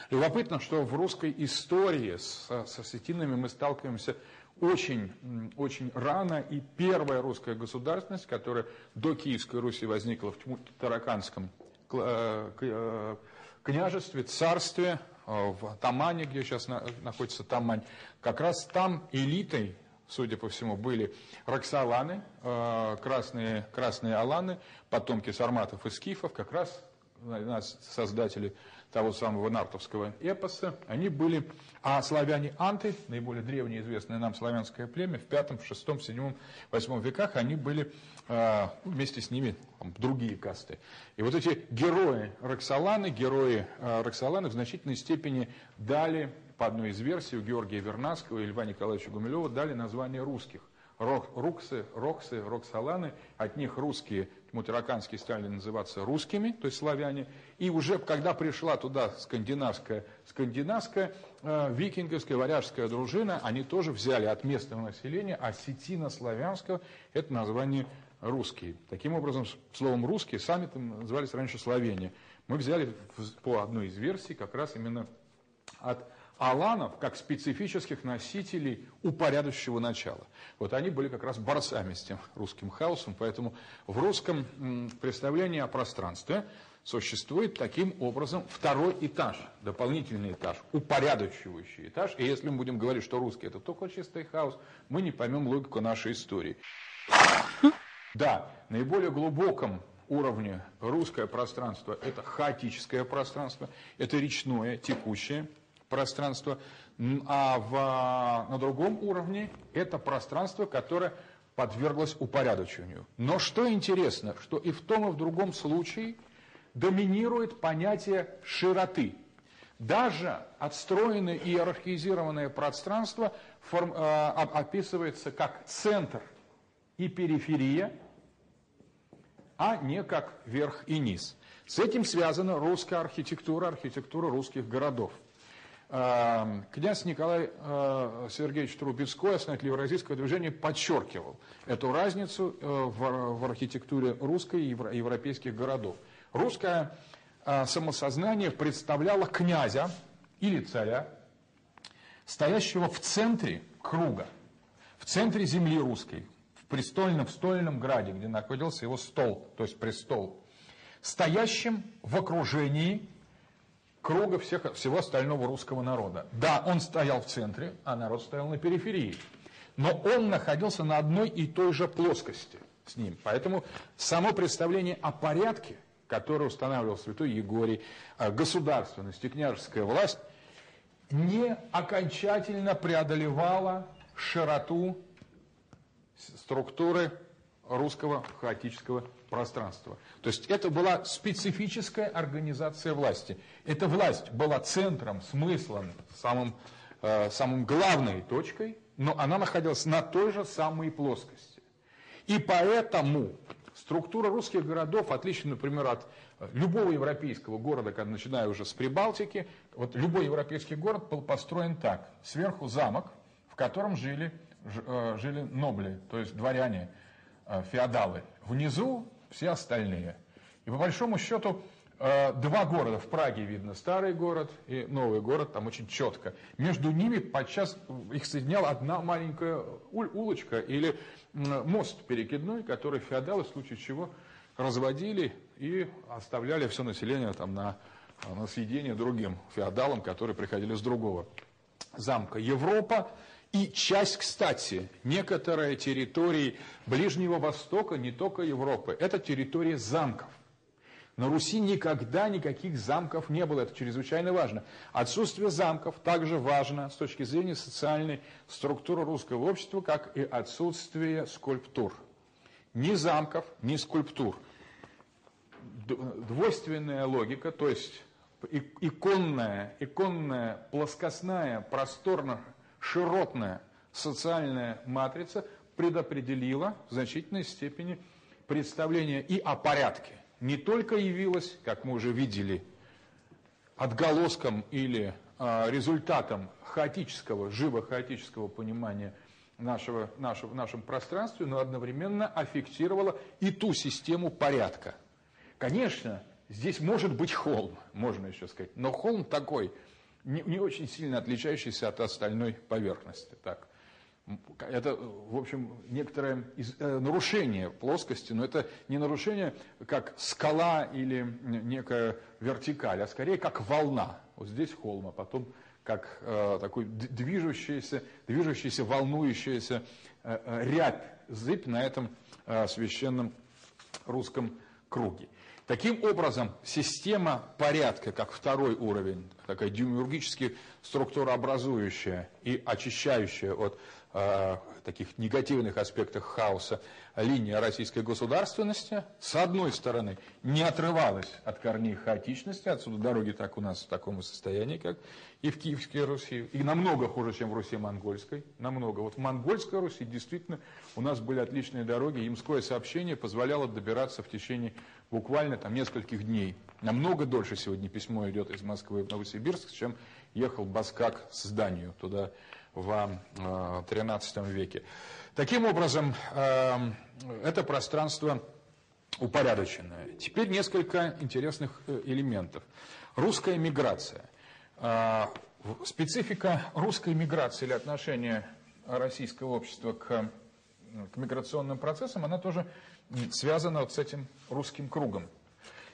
Любопытно, что в русской истории с, с осетинами мы сталкиваемся очень, очень рано, и первая русская государственность, которая до Киевской Руси возникла в Тараканском э, э, княжестве, царстве, э, в Тамане, где сейчас находится Тамань, как раз там элитой, судя по всему, были роксоланы, красные, красные аланы, потомки сарматов и скифов, как раз нас, создатели того самого нартовского эпоса, они были, а славяне-анты, наиболее древнее известное нам славянское племя, в пятом, шестом, седьмом, восьмом веках, они были э, вместе с ними там, другие касты. И вот эти герои Роксоланы, герои э, Роксоланы в значительной степени дали, по одной из версий, у Георгия Вернадского и Льва Николаевича Гумилева, дали название русских. Руксы, Роксы, Роксоланы, от них русские мутараканские стали называться русскими, то есть славяне. И уже когда пришла туда скандинавская, скандинавская э, викинговская, варяжская дружина, они тоже взяли от местного населения осетино-славянского это название русские. Таким образом, словом русские сами там назывались раньше словения. Мы взяли по одной из версий как раз именно от аланов как специфических носителей упорядочивающего начала. Вот они были как раз борцами с тем русским хаосом, поэтому в русском представлении о пространстве существует таким образом второй этаж, дополнительный этаж, упорядочивающий этаж. И если мы будем говорить, что русский это только чистый хаос, мы не поймем логику нашей истории. Да, наиболее глубоком уровне русское пространство – это хаотическое пространство, это речное, текущее, пространство, а в, на другом уровне это пространство, которое подверглось упорядочению. Но что интересно, что и в том, и в другом случае доминирует понятие широты. Даже отстроенное и иерархизированное пространство форм, э, описывается как центр и периферия, а не как верх и низ. С этим связана русская архитектура, архитектура русских городов. Эм, князь Николай э, Сергеевич Трубецкой, основатель евразийского движения, подчеркивал эту разницу э, в архитектуре русской и европейских городов. Русское э, самосознание представляло князя или царя, стоящего в центре круга, в центре земли русской, в престольном, в стольном граде, где находился его стол, то есть престол, стоящим в окружении круга всех, всего остального русского народа. Да, он стоял в центре, а народ стоял на периферии. Но он находился на одной и той же плоскости с ним. Поэтому само представление о порядке, которое устанавливал святой Егорий, государственность и княжеская власть, не окончательно преодолевало широту структуры русского хаотического пространства. То есть это была специфическая организация власти. Эта власть была центром, смыслом, самым, э, самым главной точкой, но она находилась на той же самой плоскости. И поэтому структура русских городов отлична, например, от э, любого европейского города, когда начиная уже с Прибалтики, вот любой европейский город был построен так. Сверху замок, в котором жили, э, жили нобли, то есть дворяне, феодалы. Внизу все остальные. И по большому счету э, два города. В Праге видно старый город и новый город, там очень четко. Между ними подчас их соединяла одна маленькая улочка или мост перекидной, который феодалы в случае чего разводили и оставляли все население там на, на съедение другим феодалам, которые приходили с другого замка. Европа и часть, кстати, некоторые территории Ближнего Востока, не только Европы, это территория замков. На Руси никогда никаких замков не было, это чрезвычайно важно. Отсутствие замков также важно с точки зрения социальной структуры русского общества, как и отсутствие скульптур. Ни замков, ни скульптур. Двойственная логика, то есть иконная, иконная, плоскостная, просторная широтная социальная матрица предопределила в значительной степени представление и о порядке. Не только явилась, как мы уже видели, отголоском или э, результатом хаотического, живо-хаотического понимания нашего, нашего, в нашем пространстве, но одновременно аффектировала и ту систему порядка. Конечно, здесь может быть холм, можно еще сказать, но холм такой, не, не очень сильно отличающийся от остальной поверхности. Так. Это, в общем, некоторое из, э, нарушение плоскости, но это не нарушение как скала или некая вертикаль, а скорее как волна. Вот здесь холм, а потом как э, такой движущийся, движущийся, волнующийся э, э, рябь, зыбь на этом э, священном русском круге. Таким образом, система порядка, как второй уровень, такая демиургически структурообразующая и очищающая от э, таких негативных аспектах хаоса линия российской государственности, с одной стороны, не отрывалась от корней хаотичности, отсюда дороги так у нас в таком состоянии, как и в Киевской Руси, и намного хуже, чем в Руси монгольской, намного. Вот в монгольской Руси действительно у нас были отличные дороги, ямское сообщение позволяло добираться в течение буквально там нескольких дней. Намного дольше сегодня письмо идет из Москвы в Новосибирск, чем ехал Баскак с Данию туда в XIII веке. Таким образом, эм, это пространство упорядоченное. Теперь несколько интересных э, элементов. Русская миграция. Э, специфика русской миграции или отношения российского общества к, к миграционным процессам, она тоже связана вот с этим русским кругом.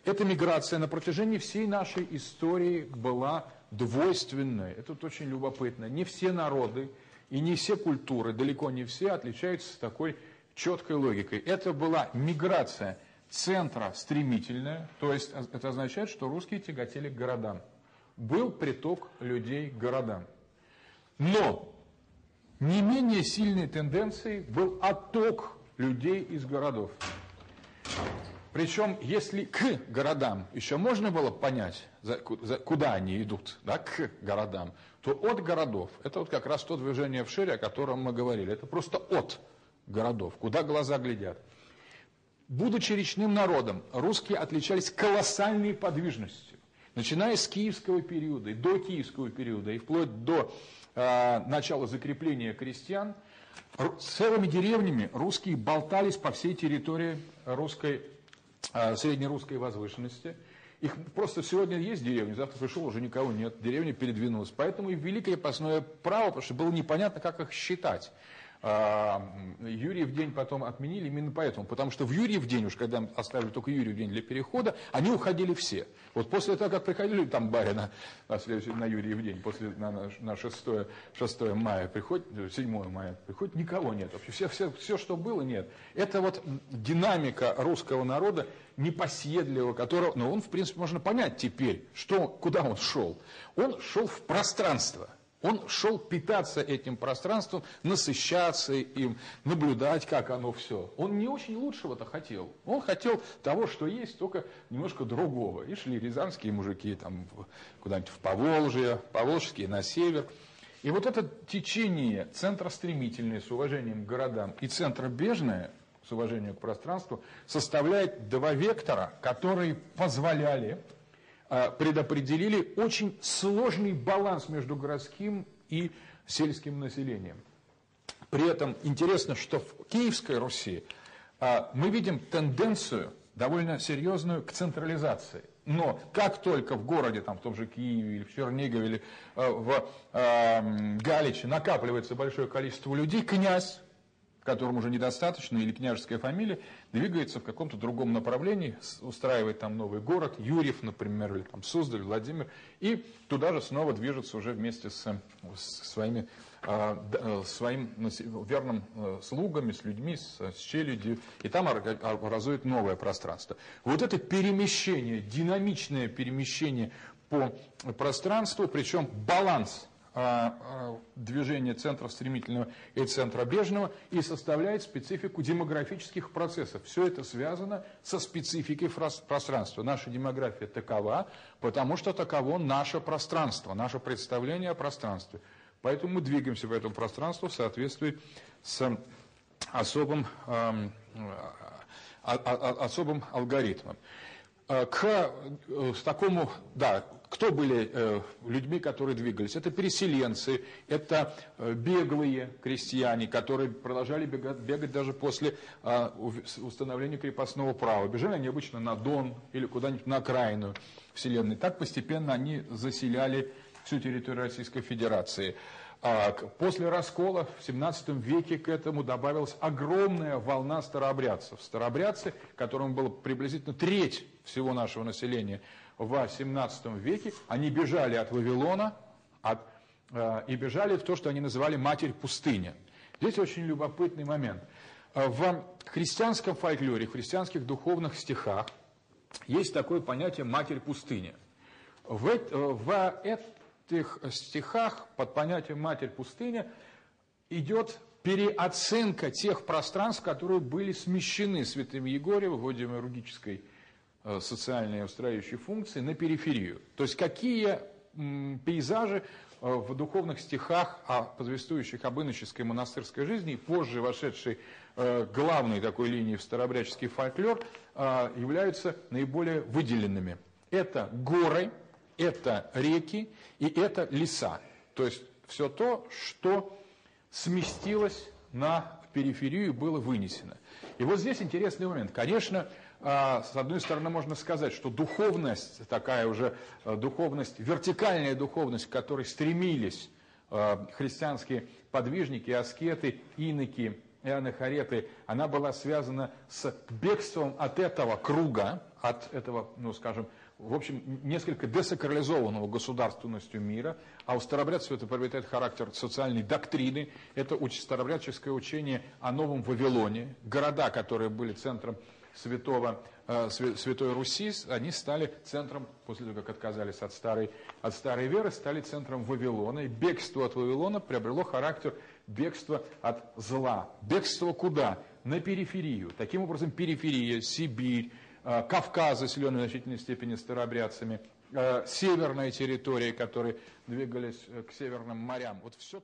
Эта миграция на протяжении всей нашей истории была двойственной. Это вот очень любопытно. Не все народы и не все культуры, далеко не все, отличаются такой четкой логикой. Это была миграция центра стремительная, то есть это означает, что русские тяготели к городам. Был приток людей к городам. Но не менее сильной тенденцией был отток людей из городов. Причем, если к городам еще можно было понять, куда они идут, да, к городам, то от городов, это вот как раз то движение вширь, о котором мы говорили, это просто от городов, куда глаза глядят. Будучи речным народом, русские отличались колоссальной подвижностью. Начиная с киевского периода, и до киевского периода, и вплоть до э, начала закрепления крестьян, целыми деревнями русские болтались по всей территории русской а, среднерусской возвышенности. Их просто сегодня есть деревня, завтра пришел, уже никого нет, деревня передвинулась. Поэтому и ввели крепостное право, потому что было непонятно, как их считать. А, Юрьев день потом отменили именно поэтому. Потому что в Юрьев день, уж когда оставили только Юрьев день для перехода, они уходили все. Вот после того, как приходили там барина на, следующий, на Юрьев день, после, на, на 6, 6 мая приходит, 7 мая приходит, никого нет. Вообще все, все, все, что было, нет. Это вот динамика русского народа, непоседливого, которого, ну он в принципе можно понять теперь, что, куда он шел. Он шел в пространство. Он шел питаться этим пространством, насыщаться им, наблюдать, как оно все. Он не очень лучшего-то хотел. Он хотел того, что есть, только немножко другого. И шли рязанские мужики там куда-нибудь в Поволжье, Поволжские на север. И вот это течение центростремительное с уважением к городам и центробежное с уважением к пространству составляет два вектора, которые позволяли предопределили очень сложный баланс между городским и сельским населением. При этом интересно, что в Киевской Руси а, мы видим тенденцию довольно серьезную к централизации. Но как только в городе, там, в том же Киеве или в Чернигове или э, в Галиче накапливается большое количество людей, князь которому уже недостаточно, или княжеская фамилия, двигается в каком-то другом направлении, устраивает там новый город, Юрьев, например, или там Суздаль, Владимир, и туда же снова движется уже вместе с, с своими а, э, своим верным э, слугами, с людьми, с, с челюдью, и там образует новое пространство. Вот это перемещение, динамичное перемещение по пространству, причем баланс движения центра стремительного и центра бежного и составляет специфику демографических процессов. Все это связано со спецификой пространства. Наша демография такова, потому что таково наше пространство, наше представление о пространстве. Поэтому мы двигаемся в этом пространстве в соответствии с особым, особым алгоритмом. э, к э, такому, да, кто были э, людьми, которые двигались? Это переселенцы, это э, беглые крестьяне, которые продолжали бегать, бегать даже после э, установления крепостного права. Бежали они обычно на Дон или куда-нибудь на окраину вселенной. Так постепенно они заселяли всю территорию Российской Федерации. А, после раскола в 17 веке к этому добавилась огромная волна старообрядцев. Старообрядцы, которым было приблизительно треть всего нашего населения в 17 веке, они бежали от Вавилона от, э, и бежали в то, что они называли «матерь пустыня». Здесь очень любопытный момент. В христианском фольклоре, в христианских духовных стихах есть такое понятие «матерь пустыня». В, в этих стихах под понятием «матерь пустыня» идет переоценка тех пространств, которые были смещены святым Егорьевым в ходе демиургической э, социальной устраивающей функции на периферию. То есть какие пейзажи э, в духовных стихах, а повествующих об иноческой монастырской жизни, позже вошедшей э, главной такой линии в старообрядческий фольклор, являются наиболее выделенными. Это горы, это реки и это леса. То есть все то, что сместилось на периферию и было вынесено. И вот здесь интересный момент. Конечно, с одной стороны, можно сказать, что духовность, такая уже а, духовность, вертикальная духовность, к которой стремились а, христианские подвижники, аскеты, иноки и анахареты, она была связана с бегством от этого круга, от этого, ну скажем, в общем, несколько десакрализованного государственностью мира, а у старобрядцев это приобретает характер социальной доктрины. Это старобрядческое учение о Новом Вавилоне. Города, которые были центром святого, э, Святой Руси, они стали центром, после того, как отказались от старой, от старой веры, стали центром Вавилона. И бегство от Вавилона приобрело характер бегства от зла. Бегство куда? На периферию. Таким образом, периферия, Сибирь, Э, Кавказ, заселенный в значительной степени старообрядцами, э, северная территория, которые двигались к северным морям. Вот все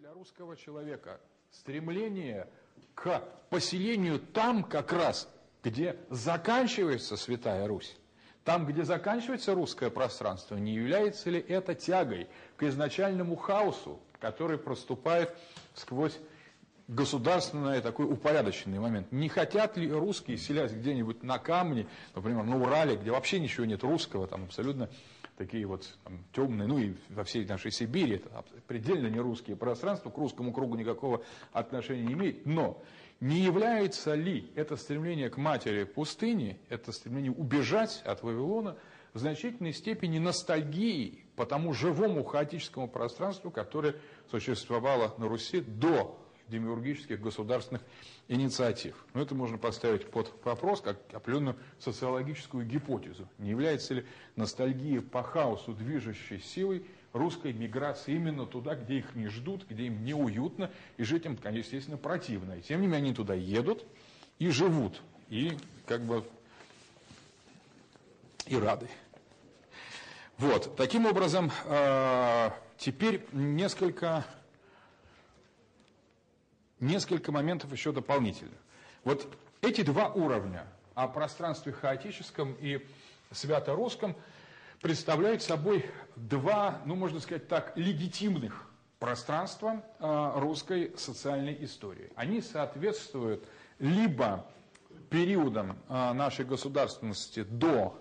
для русского человека стремление к поселению там как раз, где заканчивается Святая Русь, там, где заканчивается русское пространство, не является ли это тягой к изначальному хаосу, который проступает сквозь государственный такой упорядоченный момент. Не хотят ли русские, селясь где-нибудь на камне, например, на Урале, где вообще ничего нет русского, там абсолютно такие вот там, темные, ну и во всей нашей Сибири, это предельно не русские пространства, к русскому кругу никакого отношения не имеет. Но не является ли это стремление к матери пустыни, это стремление убежать от Вавилона, в значительной степени ностальгией по тому живому хаотическому пространству, которое существовало на Руси до демиургических государственных инициатив. Но это можно поставить под вопрос, как определенную социологическую гипотезу. Не является ли ностальгия по хаосу движущей силой русской миграции именно туда, где их не ждут, где им неуютно, и жить им, конечно, естественно, противно. И тем не менее они туда едут и живут, и как бы и рады. Вот, таким образом, э, теперь несколько несколько моментов еще дополнительных. Вот эти два уровня о пространстве хаотическом и свято-русском представляют собой два, ну можно сказать так, легитимных пространства э, русской социальной истории. Они соответствуют либо периодам э, нашей государственности до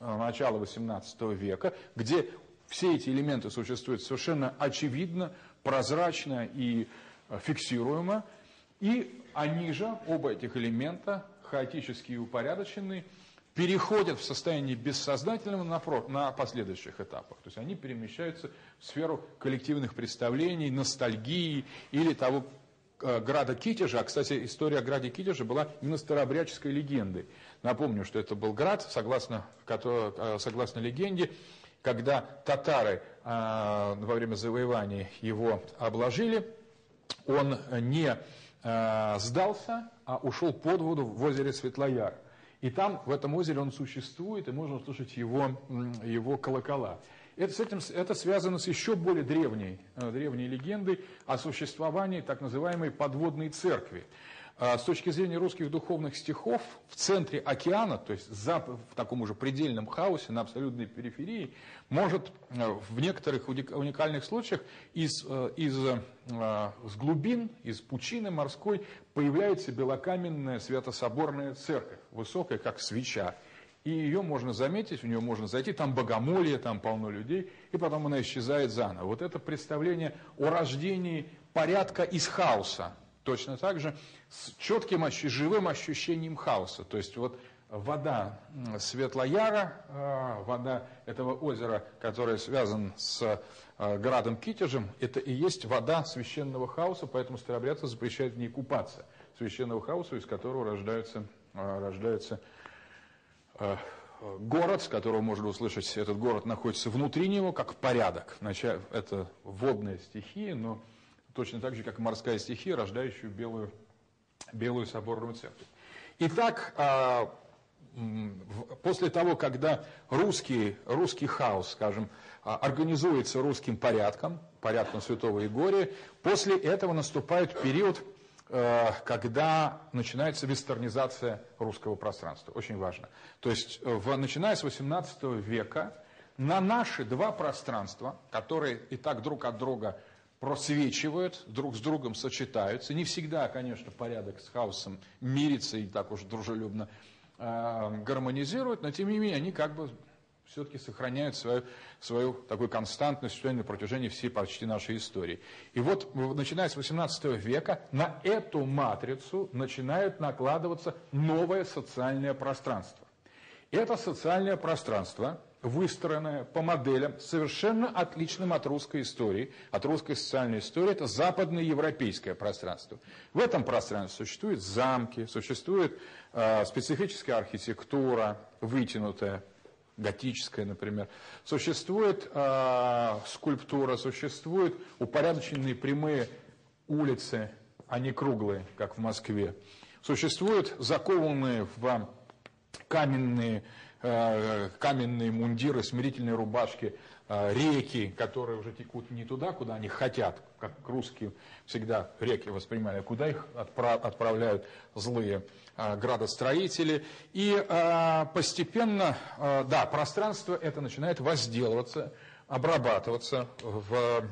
э, начала XVIII века, где все эти элементы существуют совершенно очевидно, прозрачно и фиксируемо, и они же, оба этих элемента, хаотические и упорядоченные, переходят в состояние бессознательного на, на последующих этапах. То есть они перемещаются в сферу коллективных представлений, ностальгии или того э, града Китежа. А, кстати, история о граде Китежа была именно старообрядческой легендой. Напомню, что это был град, согласно, который, э, согласно легенде, когда татары во время завоевания его обложили, он не сдался, а ушел под воду в озере Светлояр. И там, в этом озере он существует, и можно услышать его, его колокола. Это, с этим, это связано с еще более древней, э, древней легендой о существовании так называемой подводной церкви. А, с точки зрения русских духовных стихов, в центре океана, то есть за, в таком уже предельном хаосе, на абсолютной периферии, может э, в некоторых уникальных случаях из, э, из, с глубин, из пучины морской появляется белокаменная святособорная церковь, высокая, как свеча. И ее можно заметить, в нее можно зайти, там богомолье, там полно людей, и потом она исчезает заново. Вот это представление о рождении порядка из хаоса, точно так же с четким, живым ощущением хаоса. То есть вот вода Светлояра, а, вода этого озера, которое связано с а, градом Китежем, это и есть вода священного хаоса, поэтому старобрядцы запрещают в ней купаться. Священного хаоса, из которого рождаются, а, рождаются Э, город, с которого можно услышать, этот город находится внутри него, как порядок. Это водная стихия, но точно так же, как и морская стихия, рождающая белую, белую соборную церковь. Итак, а, после того, когда русский, русский хаос, скажем, а, организуется русским порядком, порядком Святого Егория, после этого наступает период Э, когда начинается вестернизация русского пространства. Очень важно. То есть, э, в, начиная с 18 века, на наши два пространства, которые и так друг от друга просвечивают, друг с другом сочетаются, не всегда, конечно, порядок с хаосом мирится и так уж дружелюбно э, гармонизируют, но тем не менее они как бы все-таки сохраняют свою, свою такую существование на протяжении всей почти нашей истории. И вот, начиная с 18 века, на эту матрицу начинает накладываться новое социальное пространство. Это социальное пространство, выстроенное по моделям, совершенно отличным от русской истории, от русской социальной истории, это западное европейское пространство. В этом пространстве существуют замки, существует э, специфическая архитектура, вытянутая, готическая, например. Существует э, скульптура, существуют упорядоченные прямые улицы, а не круглые, как в Москве. Существуют закованные в каменные, каменные мундиры, смирительные рубашки, э, реки, которые уже текут не туда, куда они хотят, как русские всегда реки воспринимали, а куда их отправляют злые а, градостроители. И постепенно, да, пространство это начинает возделываться, обрабатываться. В,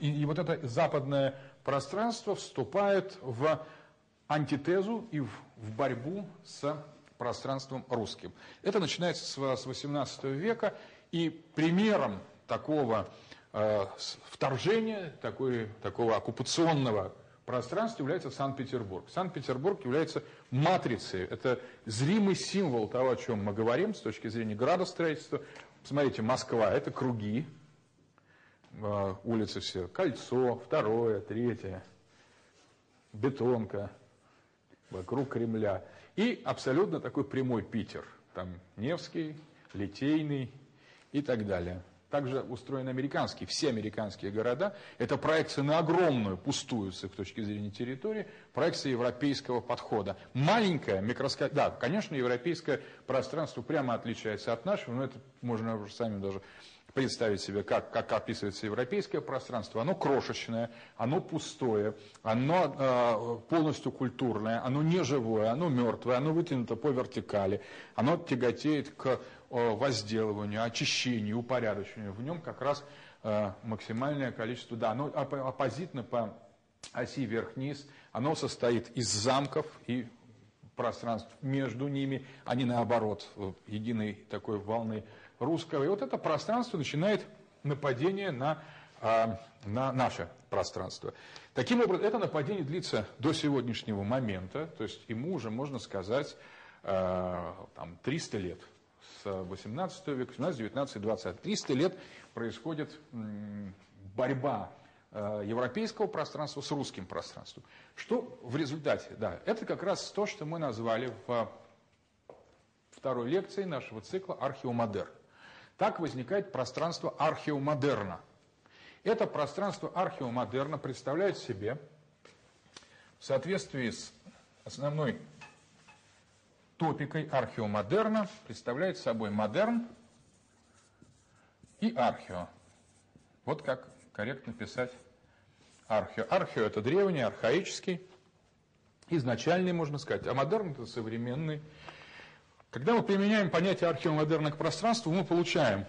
и вот это западное пространство вступает в антитезу и в, в борьбу с пространством русским. Это начинается с, с 18 века, и примером такого э, вторжения, такой, такого оккупационного пространства является Санкт-Петербург. Санкт-Петербург является матрицей, это зримый символ того, о чем мы говорим с точки зрения градостроительства. Посмотрите, Москва – это круги, э, улицы все, кольцо, второе, третье, бетонка вокруг Кремля. И абсолютно такой прямой Питер. Там Невский, Литейный и так далее. Также устроены американские, все американские города. Это проекция на огромную, пустую с их точки зрения территории, проекция европейского подхода. Маленькая, микроскоп... Да, конечно, европейское пространство прямо отличается от нашего, но это можно уже сами даже представить себе, как, как описывается европейское пространство. Оно крошечное, оно пустое, оно э, полностью культурное, оно неживое, оно мертвое, оно вытянуто по вертикали, оно тяготеет к э, возделыванию, очищению, упорядочению. В нем как раз э, максимальное количество, да, оно оппозитно по оси вверх-вниз, оно состоит из замков и пространств между ними, а не наоборот, единой такой волны русского. И вот это пространство начинает нападение на, а, на наше пространство. Таким образом, это нападение длится до сегодняшнего момента, то есть ему уже, можно сказать, а, там, 300 лет. С 18 века, 18, 19, 20. 300 лет происходит борьба а, европейского пространства с русским пространством. Что в результате? Да, это как раз то, что мы назвали в второй лекции нашего цикла «Археомодерн». Так возникает пространство археомодерна. Это пространство археомодерна представляет себе в соответствии с основной топикой археомодерна, представляет собой модерн и архео. Вот как корректно писать архео. Архео это древний, архаический, изначальный, можно сказать, а модерн это современный. Когда мы применяем понятие археомодерна к пространству, мы получаем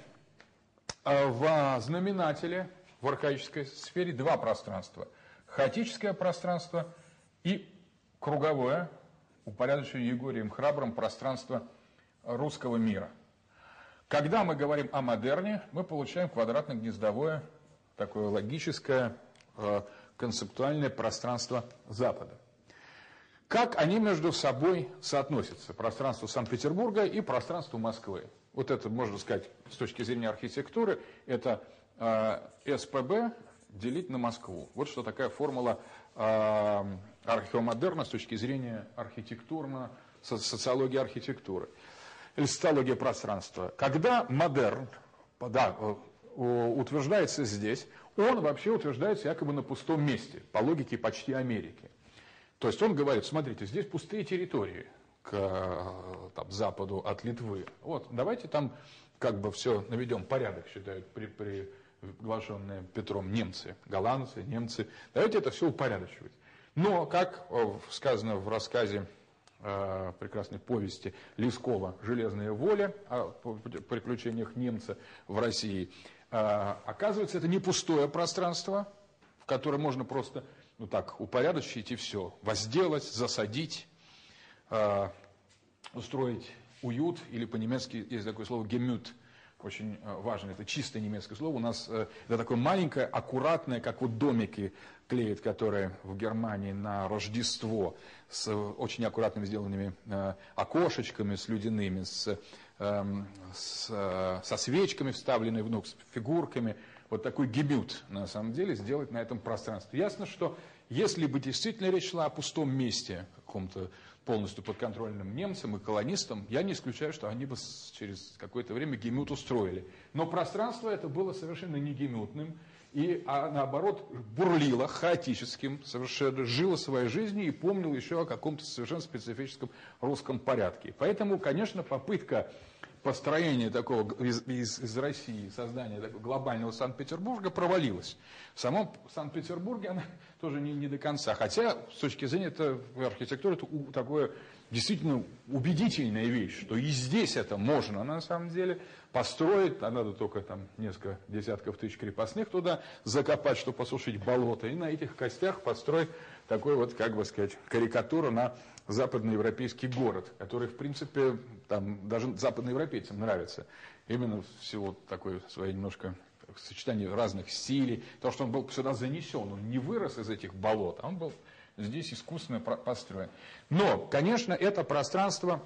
э, в знаменателе в архаической сфере два пространства. Хаотическое пространство и круговое, упорядоченное Егорием Храбрым пространство русского мира. Когда мы говорим о модерне, мы получаем квадратно-гнездовое, такое логическое, э, концептуальное пространство Запада. Как они между собой соотносятся, пространство Санкт-Петербурга и пространство Москвы? Вот это, можно сказать, с точки зрения архитектуры, это э, СПБ делить на Москву. Вот что такая формула э, археомодерна с точки зрения архитектурно, социологии архитектуры. Или социология пространства. Когда модерн да, утверждается здесь, он вообще утверждается якобы на пустом месте, по логике почти Америки. То есть он говорит, смотрите, здесь пустые территории к там, западу от Литвы. Вот, давайте там как бы все наведем порядок, считают при, при приглашенные Петром немцы, голландцы, немцы. Давайте это все упорядочивать. Но, как сказано в рассказе э, прекрасной повести Лескова «Железная воля» о приключениях немца в России, э, оказывается, это не пустое пространство, в которое можно просто ну так, упорядочить и все, возделать, засадить, э, устроить уют, или по-немецки есть такое слово «гемют», очень э, важно, это чистое немецкое слово. У нас э, это такое маленькое, аккуратное, как вот домики клеят, которые в Германии на Рождество с очень аккуратными сделанными э, окошечками, с людяными, с, эм, с, со свечками вставленными внутрь, с фигурками. Вот такой гибют, на самом деле, сделать на этом пространстве. Ясно, что если бы действительно речь шла о пустом месте, каком-то полностью подконтрольным немцам и колонистам, я не исключаю, что они бы через какое-то время гемют устроили. Но пространство это было совершенно не гемютным, и а наоборот бурлило хаотическим, совершенно жило своей жизнью и помнило еще о каком-то совершенно специфическом русском порядке. Поэтому, конечно, попытка построение такого из, из, из России, создание такого глобального Санкт-Петербурга провалилось. В самом Санкт-Петербурге она (laughs) тоже не, не до конца. Хотя, с точки зрения это, архитектуры, это такое действительно убедительная вещь, что и здесь это можно на самом деле построить, а надо только там несколько десятков тысяч крепостных туда закопать, чтобы посушить болото, и на этих костях построить такой вот, как бы сказать, карикатуру на западноевропейский город, который, в принципе, там даже западноевропейцам нравится. Именно всего такой своей немножко сочетание разных стилей, то, что он был сюда занесен, он не вырос из этих болот, а он был здесь искусственно построен. Но, конечно, это пространство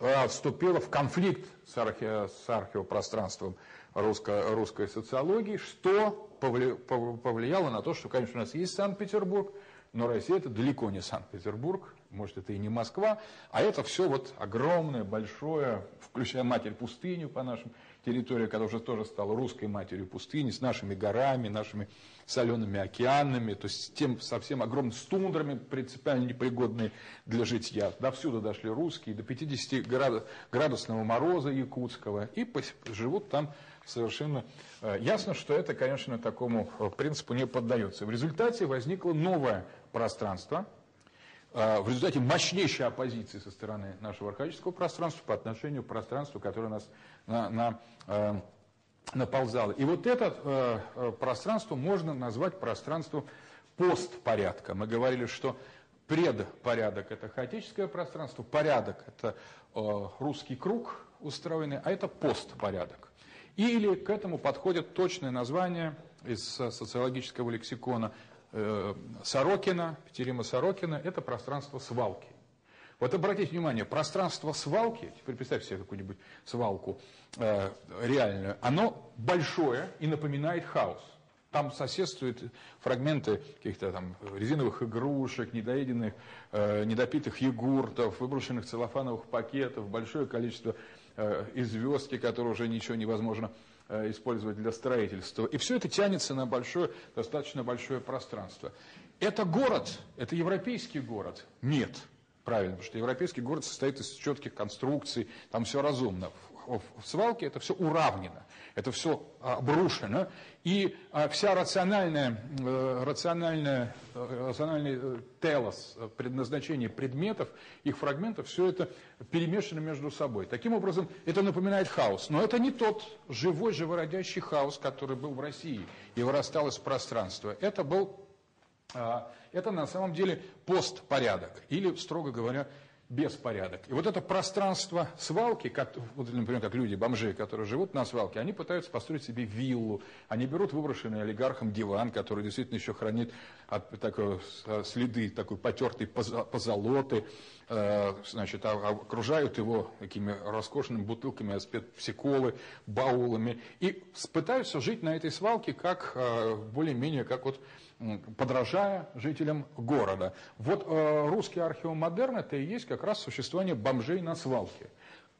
а, вступило в конфликт с, архе, с археопространством русско, русской социологии, что повлияло на то, что, конечно, у нас есть Санкт-Петербург, но Россия это далеко не Санкт-Петербург, может это и не Москва, а это все вот огромное, большое, включая матерь пустыню по нашим территориям, которая уже тоже стала русской матерью пустыни, с нашими горами, нашими солеными океанами, то есть тем совсем огромными с тундрами, принципиально непригодные для житья. До всюду дошли русские, до 50 градусного мороза якутского, и живут там совершенно э, ясно, что это, конечно, такому э, принципу не поддается. В результате возникло новое пространство, в результате мощнейшей оппозиции со стороны нашего архаического пространства по отношению к пространству, которое нас на, на, наползало. И вот это пространство можно назвать пространством постпорядка. Мы говорили, что предпорядок – это хаотическое пространство, порядок – это русский круг устроенный, а это постпорядок. Или к этому подходит точное название из социологического лексикона э, Сорокина, Петерима Сорокина, это пространство свалки. Вот обратите внимание, пространство свалки, теперь представьте себе какую-нибудь свалку э, реальную, оно большое и напоминает хаос. Там соседствуют фрагменты каких-то там резиновых игрушек, недоеденных, э, недопитых йогуртов, выброшенных целлофановых пакетов, большое количество э, и звездки, которые уже ничего невозможно э, использовать для строительства. И все это тянется на большое, достаточно большое пространство. Это город, это европейский город? Нет. Правильно, потому что европейский город состоит из четких конструкций, там все разумно. В, в свалке это все уравнено, это все обрушено, и а, вся рациональная, э, рациональная, э, рациональный э, телос, предназначение предметов, их фрагментов, все это перемешано между собой. Таким образом, это напоминает хаос. Но это не тот живой, живородящий хаос, который был в России и вырастал из пространства. Это был а, это на самом деле постпорядок, или, строго говоря, беспорядок. И вот это пространство свалки, как, вот, например, как люди, бомжи, которые живут на свалке, они пытаются построить себе виллу. Они берут выброшенный олигархом диван, который действительно еще хранит от, такой, следы такой потертой позолоты, э, значит, а, окружают его такими роскошными бутылками псиколы, баулами, и пытаются жить на этой свалке как э, более-менее как вот подражая жителям города. Вот э, русский археомодерн это и есть как раз существование бомжей на свалке.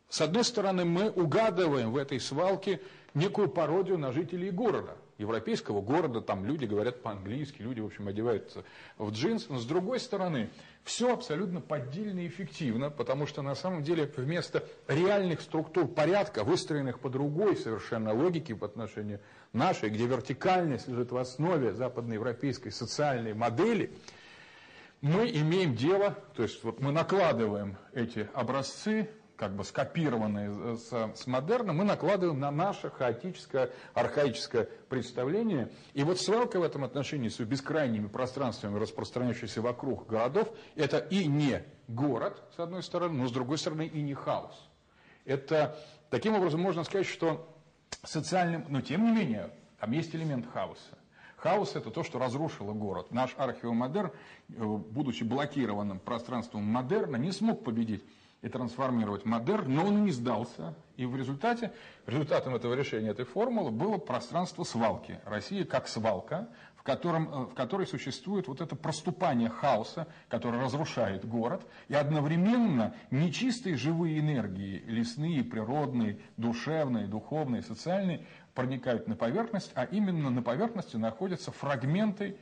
С одной стороны, мы угадываем в этой свалке некую пародию на жителей города, европейского города, там люди говорят по-английски, люди, в общем, одеваются в джинсы, но с другой стороны, все абсолютно поддельно и эффективно, потому что на самом деле вместо реальных структур порядка, выстроенных по другой совершенно логике по отношению нашей, где вертикальность лежит в основе западноевропейской социальной модели, мы имеем дело, то есть вот мы накладываем эти образцы как бы скопированные с, с модерном, мы накладываем на наше хаотическое, архаическое представление. И вот свалка в этом отношении с бескрайними пространствами, распространяющимися вокруг городов, это и не город, с одной стороны, но с другой стороны и не хаос. Это, таким образом, можно сказать, что социальным, но тем не менее, там есть элемент хаоса. Хаос – это то, что разрушило город. Наш археомодерн, э, будучи блокированным пространством модерна, не смог победить и трансформировать модерн, но он не сдался. И в результате, результатом этого решения, этой формулы, было пространство свалки. Россия как свалка, в, котором, э, в которой существует вот это проступание хаоса, который разрушает город, и одновременно нечистые живые энергии, лесные, природные, душевные, духовные, социальные, проникают на поверхность, а именно на поверхности находятся фрагменты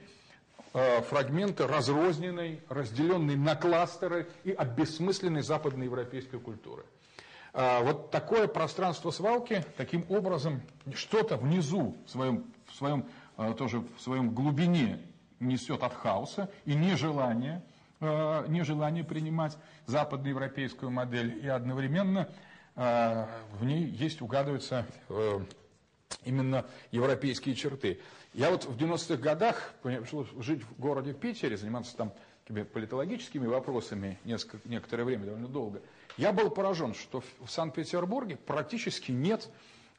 фрагменты разрозненной, разделенной на кластеры и обессмысленной западноевропейской культуры. Э, вот такое пространство свалки, таким образом, что-то внизу, в своем, в своем, э, тоже в своем глубине несет от хаоса и нежелание, нежелание принимать западноевропейскую модель, и одновременно в ней есть, угадывается именно европейские черты. Я вот в 90-х годах пришел жить в городе Питере, заниматься там политологическими вопросами несколько, некоторое время, довольно долго. Я был поражен, что в Санкт-Петербурге практически нет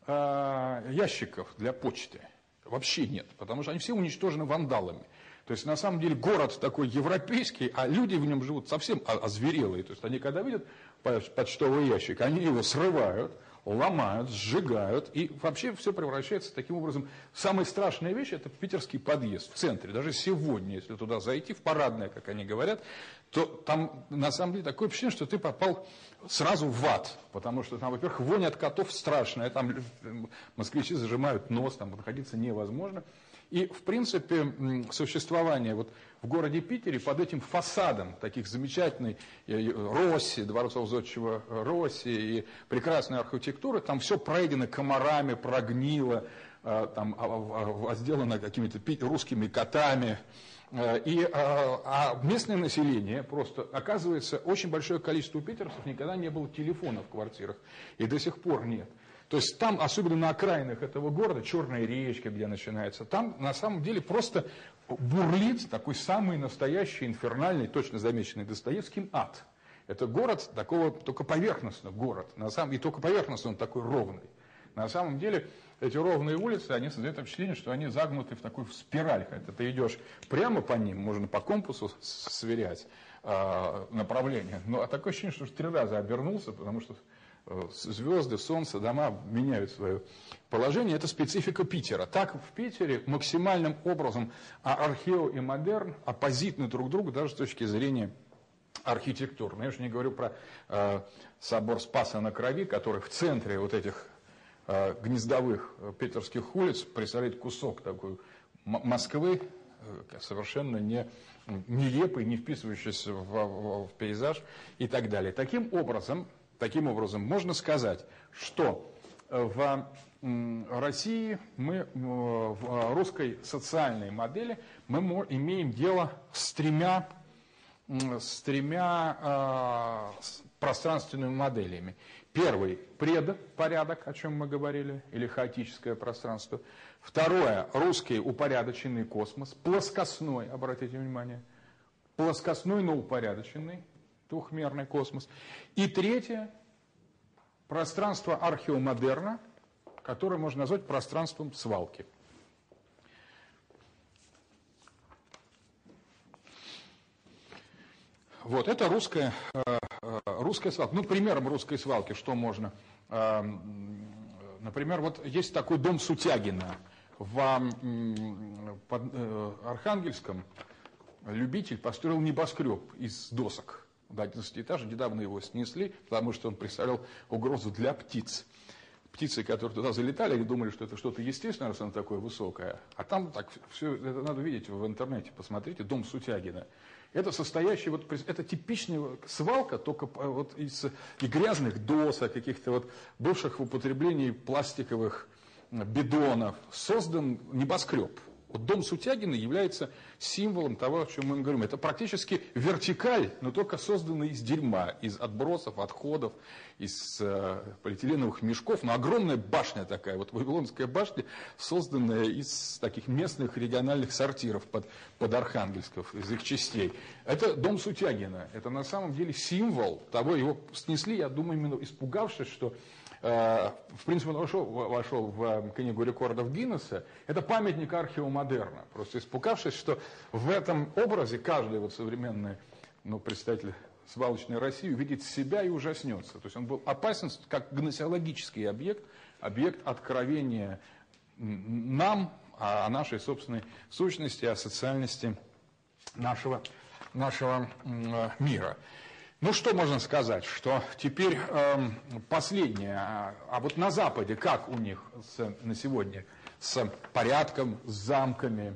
э, ящиков для почты. Вообще нет, потому что они все уничтожены вандалами. То есть, на самом деле, город такой европейский, а люди в нем живут совсем озверелые. То есть, они когда видят почтовый ящик, они его срывают, ломают, сжигают, и вообще все превращается таким образом. Самая страшная вещь – это питерский подъезд в центре. Даже сегодня, если туда зайти, в парадное, как они говорят, то там на самом деле такое впечатление, что ты попал сразу в ад, потому что там, во-первых, вонь от котов страшная, там москвичи зажимают нос, там находиться невозможно. И, в принципе, существование вот в городе Питере под этим фасадом таких замечательной э, Росси, дворцов зодчего Росси и прекрасной архитектуры, там все пройдено комарами, прогнило, э, там а, а, сделано какими-то русскими котами. Э, и, а, а местное население просто, оказывается, очень большое количество питерцев никогда не было телефона в квартирах. И до сих пор нет. То есть там, особенно на окраинах этого города, Черная речка, где начинается, там на самом деле просто бурлит такой самый настоящий инфернальный, точно замеченный Достоевским ад. Это город такого, только поверхностно город, на самом, и только поверхностно он такой ровный. На самом деле эти ровные улицы, они создают впечатление, что они загнуты в такую спираль. Хотя ты идешь прямо по ним, можно по компасу сверять э, направление. Но а такое ощущение, что три раза обернулся, потому что звезды, солнце, дома меняют свое положение. Это специфика Питера. Так в Питере максимальным образом а архео и модерн оппозитны друг другу даже с точки зрения архитектурно. Я уж не говорю про э, собор Спаса на Крови, который в центре вот этих э, гнездовых э, питерских улиц представляет кусок такой Москвы, э, совершенно не нелепый, не вписывающийся в, в, в пейзаж и так далее. Таким образом, таким образом можно сказать, что в России мы, в русской социальной модели мы имеем дело с тремя с тремя э, пространственными моделями. Первый – предпорядок, о чем мы говорили, или хаотическое пространство. Второе – русский упорядоченный космос, плоскостной, обратите внимание, плоскостной, но упорядоченный, двухмерный космос. И третье – пространство археомодерна, которое можно назвать пространством свалки. Вот, это русская, э, э, русская свалка. Ну, примером русской свалки, что можно? Э, например, вот есть такой дом Сутягина в под Архангельском. Любитель построил небоскреб из досок до 11 этажа. Недавно его снесли, потому что он представлял угрозу для птиц. Птицы, которые туда залетали, они думали, что это что-то естественное, раз оно такое высокое. А там так все, это надо видеть в интернете, посмотрите, дом Сутягина. Это состоящий, вот, это типичная свалка, только вот из и грязных досок, каких-то вот бывших в употреблении пластиковых бидонов, создан небоскреб. Вот дом Сутягина является символом того, о чем мы говорим. Это практически вертикаль, но только созданный из дерьма, из отбросов, отходов, из э, полиэтиленовых мешков. Но огромная башня такая, вот Вавилонская башня, созданная из таких местных региональных сортиров под, под Архангельсков, из их частей. Это дом Сутягина. Это на самом деле символ того, его снесли, я думаю, именно испугавшись, что в принципе, он вошел, вошел в э, книгу рекордов Гиннесса, это памятник археомодерна. Просто испугавшись, что в этом образе каждый вот современный ну, представитель свалочной России увидит себя и ужаснется. То есть он был опасен как гносеологический объект, объект откровения нам о нашей собственной сущности, о социальности нашего, нашего э, мира. Ну, что можно сказать, что теперь э, последнее, а, а вот на Западе, как у них с, на сегодня с порядком, с замками,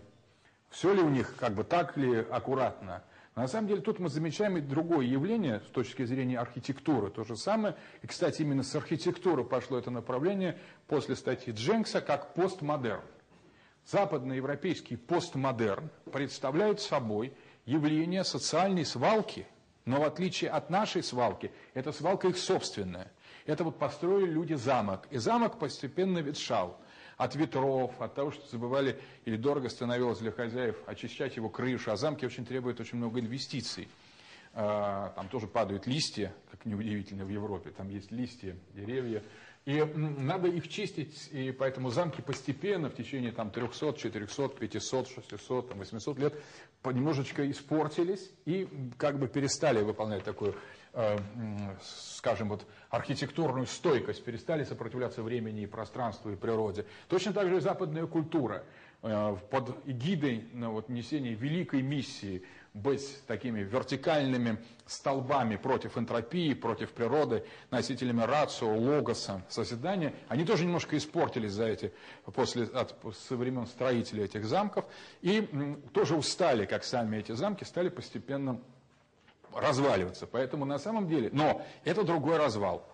все ли у них как бы так ли аккуратно? На самом деле тут мы замечаем и другое явление с точки зрения архитектуры, то же самое. И, кстати, именно с архитектуры пошло это направление после статьи Дженкса как постмодерн. Западноевропейский постмодерн представляет собой явление социальной свалки – но в отличие от нашей свалки, эта свалка их собственная. Это вот построили люди замок. И замок постепенно ветшал. От ветров, от того, что забывали или дорого становилось для хозяев очищать его крышу. А замки очень требуют очень много инвестиций. А, там тоже падают листья, как неудивительно в Европе. Там есть листья, деревья. И надо их чистить, и поэтому замки постепенно в течение там, 300, 400, 500, 600, там, 800 лет немножечко испортились и как бы перестали выполнять такую, э, скажем, вот архитектурную стойкость, перестали сопротивляться времени и пространству и природе. Точно так же и западная культура э, под эгидой ну, вот, несения великой миссии – быть такими вертикальными столбами против энтропии, против природы, носителями рацио, логоса, созидания, они тоже немножко испортились за эти, после, от, со времен строителей этих замков, и м, тоже устали, как сами эти замки, стали постепенно разваливаться. Поэтому на самом деле, но это другой развал.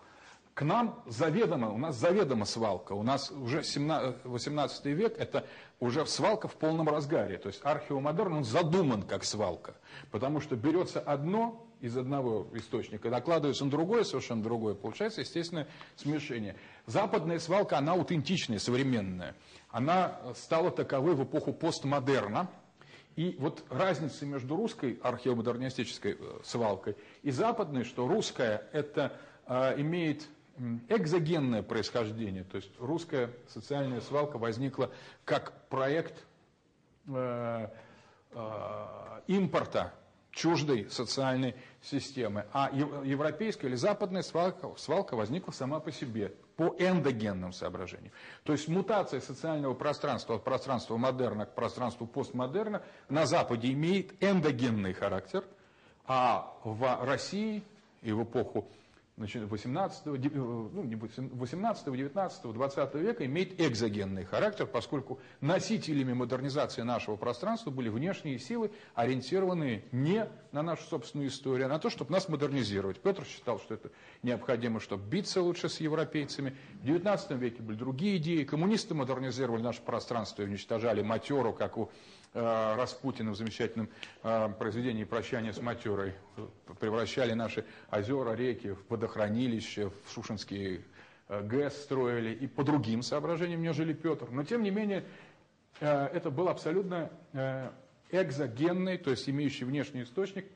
К нам заведомо, у нас заведомо свалка. У нас уже 17, 18 век, это уже свалка в полном разгаре. То есть археомодерн, он задуман как свалка. Потому что берется одно из одного источника, накладывается на другое, совершенно другое. Получается, естественно, смешение. Западная свалка, она аутентичная, современная. Она стала таковой в эпоху постмодерна. И вот разница между русской археомодернистической э, свалкой и западной, что русская это э, имеет экзогенное происхождение, то есть русская социальная свалка возникла как проект э, э, импорта чуждой социальной системы. А европейская или западная свалка, свалка возникла сама по себе, по эндогенным соображениям. То есть мутация социального пространства от пространства модерна к пространству постмодерна на Западе имеет эндогенный характер – А в России и в эпоху 18, ну, не 18, 19, 20 века имеет экзогенный характер, поскольку носителями модернизации нашего пространства были внешние силы, ориентированные не на нашу собственную историю, а на то, чтобы нас модернизировать. Петр считал, что это необходимо, чтобы биться лучше с европейцами. В 19 веке были другие идеи. Коммунисты модернизировали наше пространство и уничтожали матеру, как у э, Распутина в замечательном э, произведении «Прощание с матерой». Превращали наши озера, реки в водохранилища, в Шушинские э, ГЭС строили и по другим соображениям, нежели Петр. Но, тем не менее, это был абсолютно экзогенный, то есть имеющий внешний источник,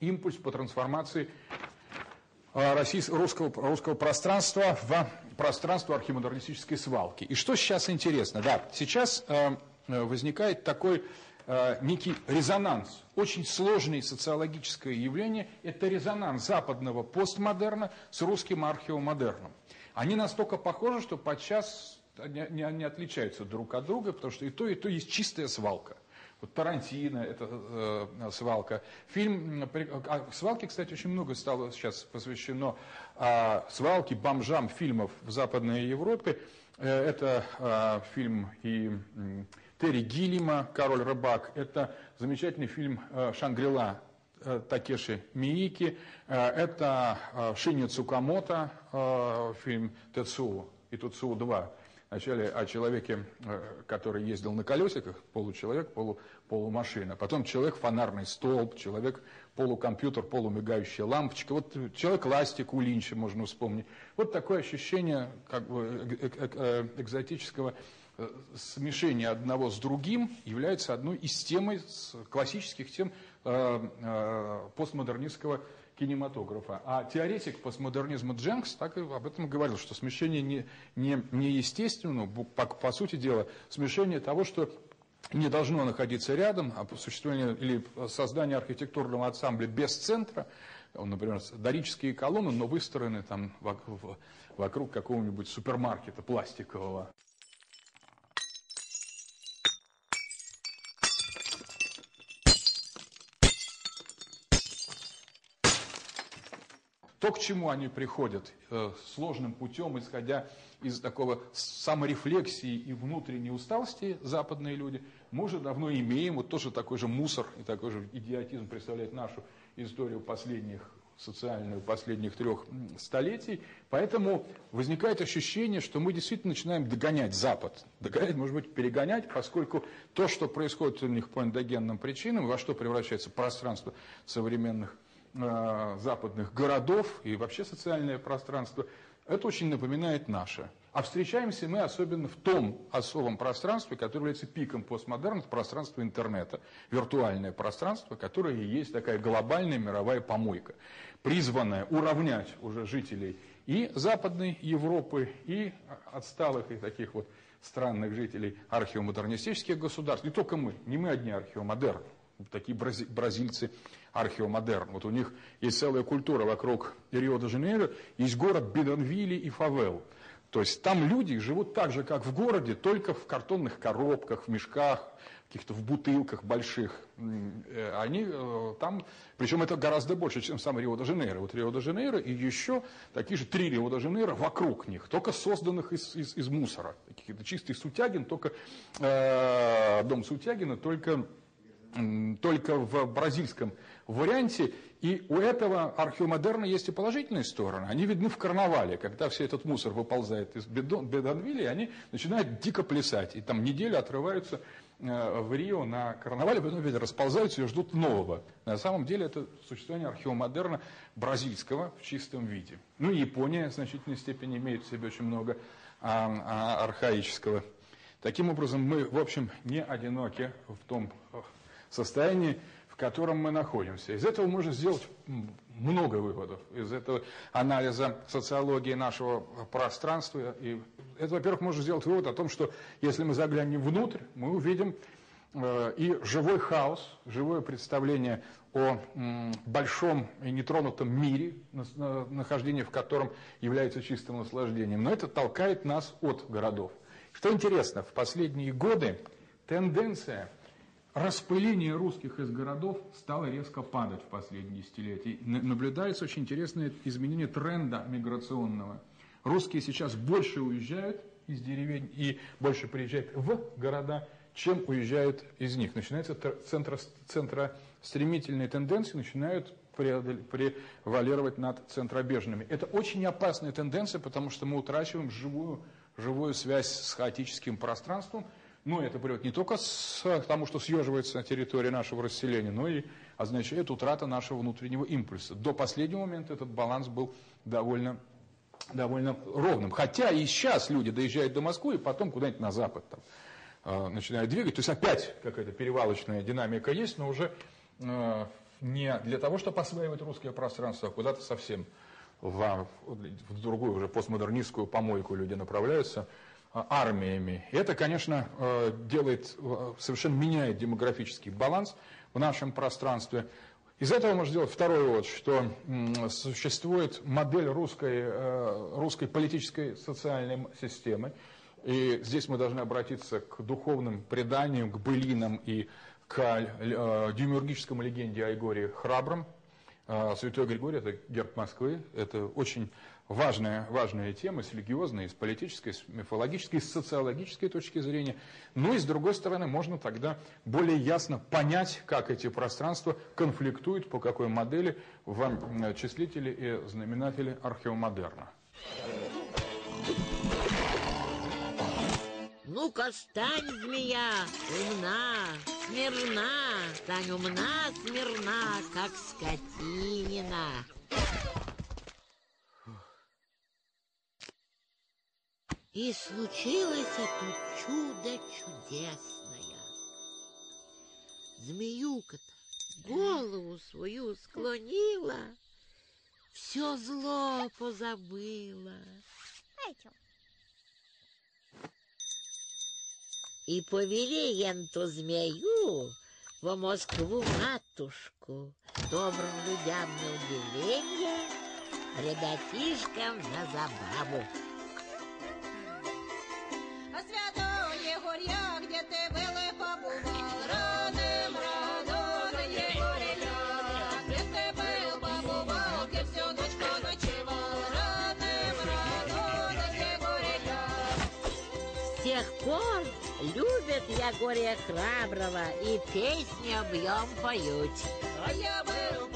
импульс по трансформации российского, русского, русского пространства в пространство архимодернистической свалки. И что сейчас интересно? Да, сейчас возникает такой некий резонанс, очень сложное социологическое явление, это резонанс западного постмодерна с русским археомодерном. Они настолько похожи, что подчас не, отличаются друг от друга, потому что и то, и то есть чистая свалка. Вот Тарантино, это э, свалка. Фильм, а свалке, кстати, очень много стало сейчас посвящено э, свалке, бомжам фильмов в Западной Европе. Э, это э, фильм и э, Терри Гиллима «Король рыбак». Это замечательный фильм э, «Шангрила» э, Такеши Миики. Э, это Шинья Цукамото, фильм «Тецу» и «Туцу 2» Вначале о человеке, который ездил на колесиках, получеловек, полу, полумашина. Потом человек фонарный столб, человек полукомпьютер, полумигающая лампочка. Вот человек ластик у Линча можно вспомнить. Вот такое ощущение как бы, экзотического смешения одного с другим является одной из тем, классических тем постмодернистского кинематографа. А теоретик постмодернизма Дженкс так и об этом говорил, что смешение не, не, не естественно, по, по сути дела, смешение того, что не должно находиться рядом, а существование или создание архитектурного ансамбля без центра, например, дорические колонны, но выстроены там вокруг, вокруг какого-нибудь супермаркета пластикового. То, к чему они приходят э, сложным путем, исходя из такого саморефлексии и внутренней усталости, западные люди, мы уже давно имеем, вот тоже такой же мусор и такой же идиотизм представляет нашу историю последних социальную последних трех столетий. Поэтому возникает ощущение, что мы действительно начинаем догонять Запад. Догонять, может быть, перегонять, поскольку то, что происходит у них по эндогенным причинам, во что превращается пространство современных западных городов и вообще социальное пространство, это очень напоминает наше. А встречаемся мы особенно в том особом пространстве, которое является пиком постмодерна, это пространство интернета, виртуальное пространство, которое и есть такая глобальная мировая помойка, призванная уравнять уже жителей и Западной Европы, и отсталых, и таких вот странных жителей археомодернистических государств. Не только мы, не мы одни археомодерны такие бразильцы археомодерн. Вот у них есть целая культура вокруг Рио-де-Жанейро, есть город Бедонвилли и Фавел. То есть там люди живут так же, как в городе, только в картонных коробках, в мешках, каких-то в бутылках больших. Э, они э, там, причем это гораздо больше, чем сам Рио-де-Жанейро. Вот Рио-де-Жанейро и еще такие же три Рио-де-Жанейро вокруг них, только созданных из, из, из мусора. Какие-то чистый Сутягин, только э, дом Сутягина, только только в бразильском варианте. И у этого археомодерна есть и положительные стороны. Они видны в карнавале, когда все этот мусор выползает из Бедонвилля, они начинают дико плясать. И там неделю отрываются э, в Рио на карнавале, потом ведь расползаются и ждут нового. На самом деле это существование археомодерна бразильского в чистом виде. Ну и Япония в значительной степени имеет в себе очень много а, а, архаического. Таким образом, мы, в общем, не одиноки в том состоянии, в котором мы находимся. Из этого можно сделать много выводов, из этого анализа социологии нашего пространства. И это, во-первых, можно сделать вывод о том, что если мы заглянем внутрь, мы увидим э, и живой хаос, живое представление о большом и нетронутом мире, нахождение в котором является чистым наслаждением. Но это толкает нас от городов. Что интересно, в последние годы тенденция распыление русских из городов стало резко падать в последние десятилетия. Наблюдается очень интересное изменение тренда миграционного. Русские сейчас больше уезжают из деревень и больше приезжают в города, чем уезжают из них. Начинается центро, центростремительные тенденции, начинают превалировать над центробежными. Это очень опасная тенденция, потому что мы утрачиваем живую, живую связь с хаотическим пространством – ну, это приводит не только к тому, что съеживается территория нашего расселения, но и означает утрата нашего внутреннего импульса. До последнего момента этот баланс был довольно, довольно ровным. Хотя и сейчас люди доезжают до Москвы и потом куда-нибудь на запад там, э, начинают двигать. То есть опять какая-то перевалочная динамика есть, но уже э, не для того, чтобы осваивать русское пространство, а куда-то совсем в, в другую уже постмодернистскую помойку люди направляются – а, армиями. Это, конечно, э, делает, э, совершенно меняет демографический баланс в нашем пространстве. Из этого можно сделать второй вывод, что существует модель русской, э, русской политической социальной системы. И здесь мы должны обратиться к духовным преданиям, к былинам и к демиургическому легенде о Егоре Храбром. Святой Григорий – это герб Москвы, это очень важная, важная тема с религиозной, с политической, с мифологической, с социологической точки зрения. Ну и с другой стороны, можно тогда более ясно понять, как эти пространства конфликтуют, по какой модели в числителе и знаменателе археомодерна. Ну-ка, стань, змея, умна, смирна, стань умна, смирна, как скотинина. И случилось это чудо чудесное. Змеюка-то голову свою склонила, все зло позабыла. И повели енту змею в Москву матушку, добрым людям на удивление, ребятишкам на забаву. Я горе храброго и песни об нем поют. А я был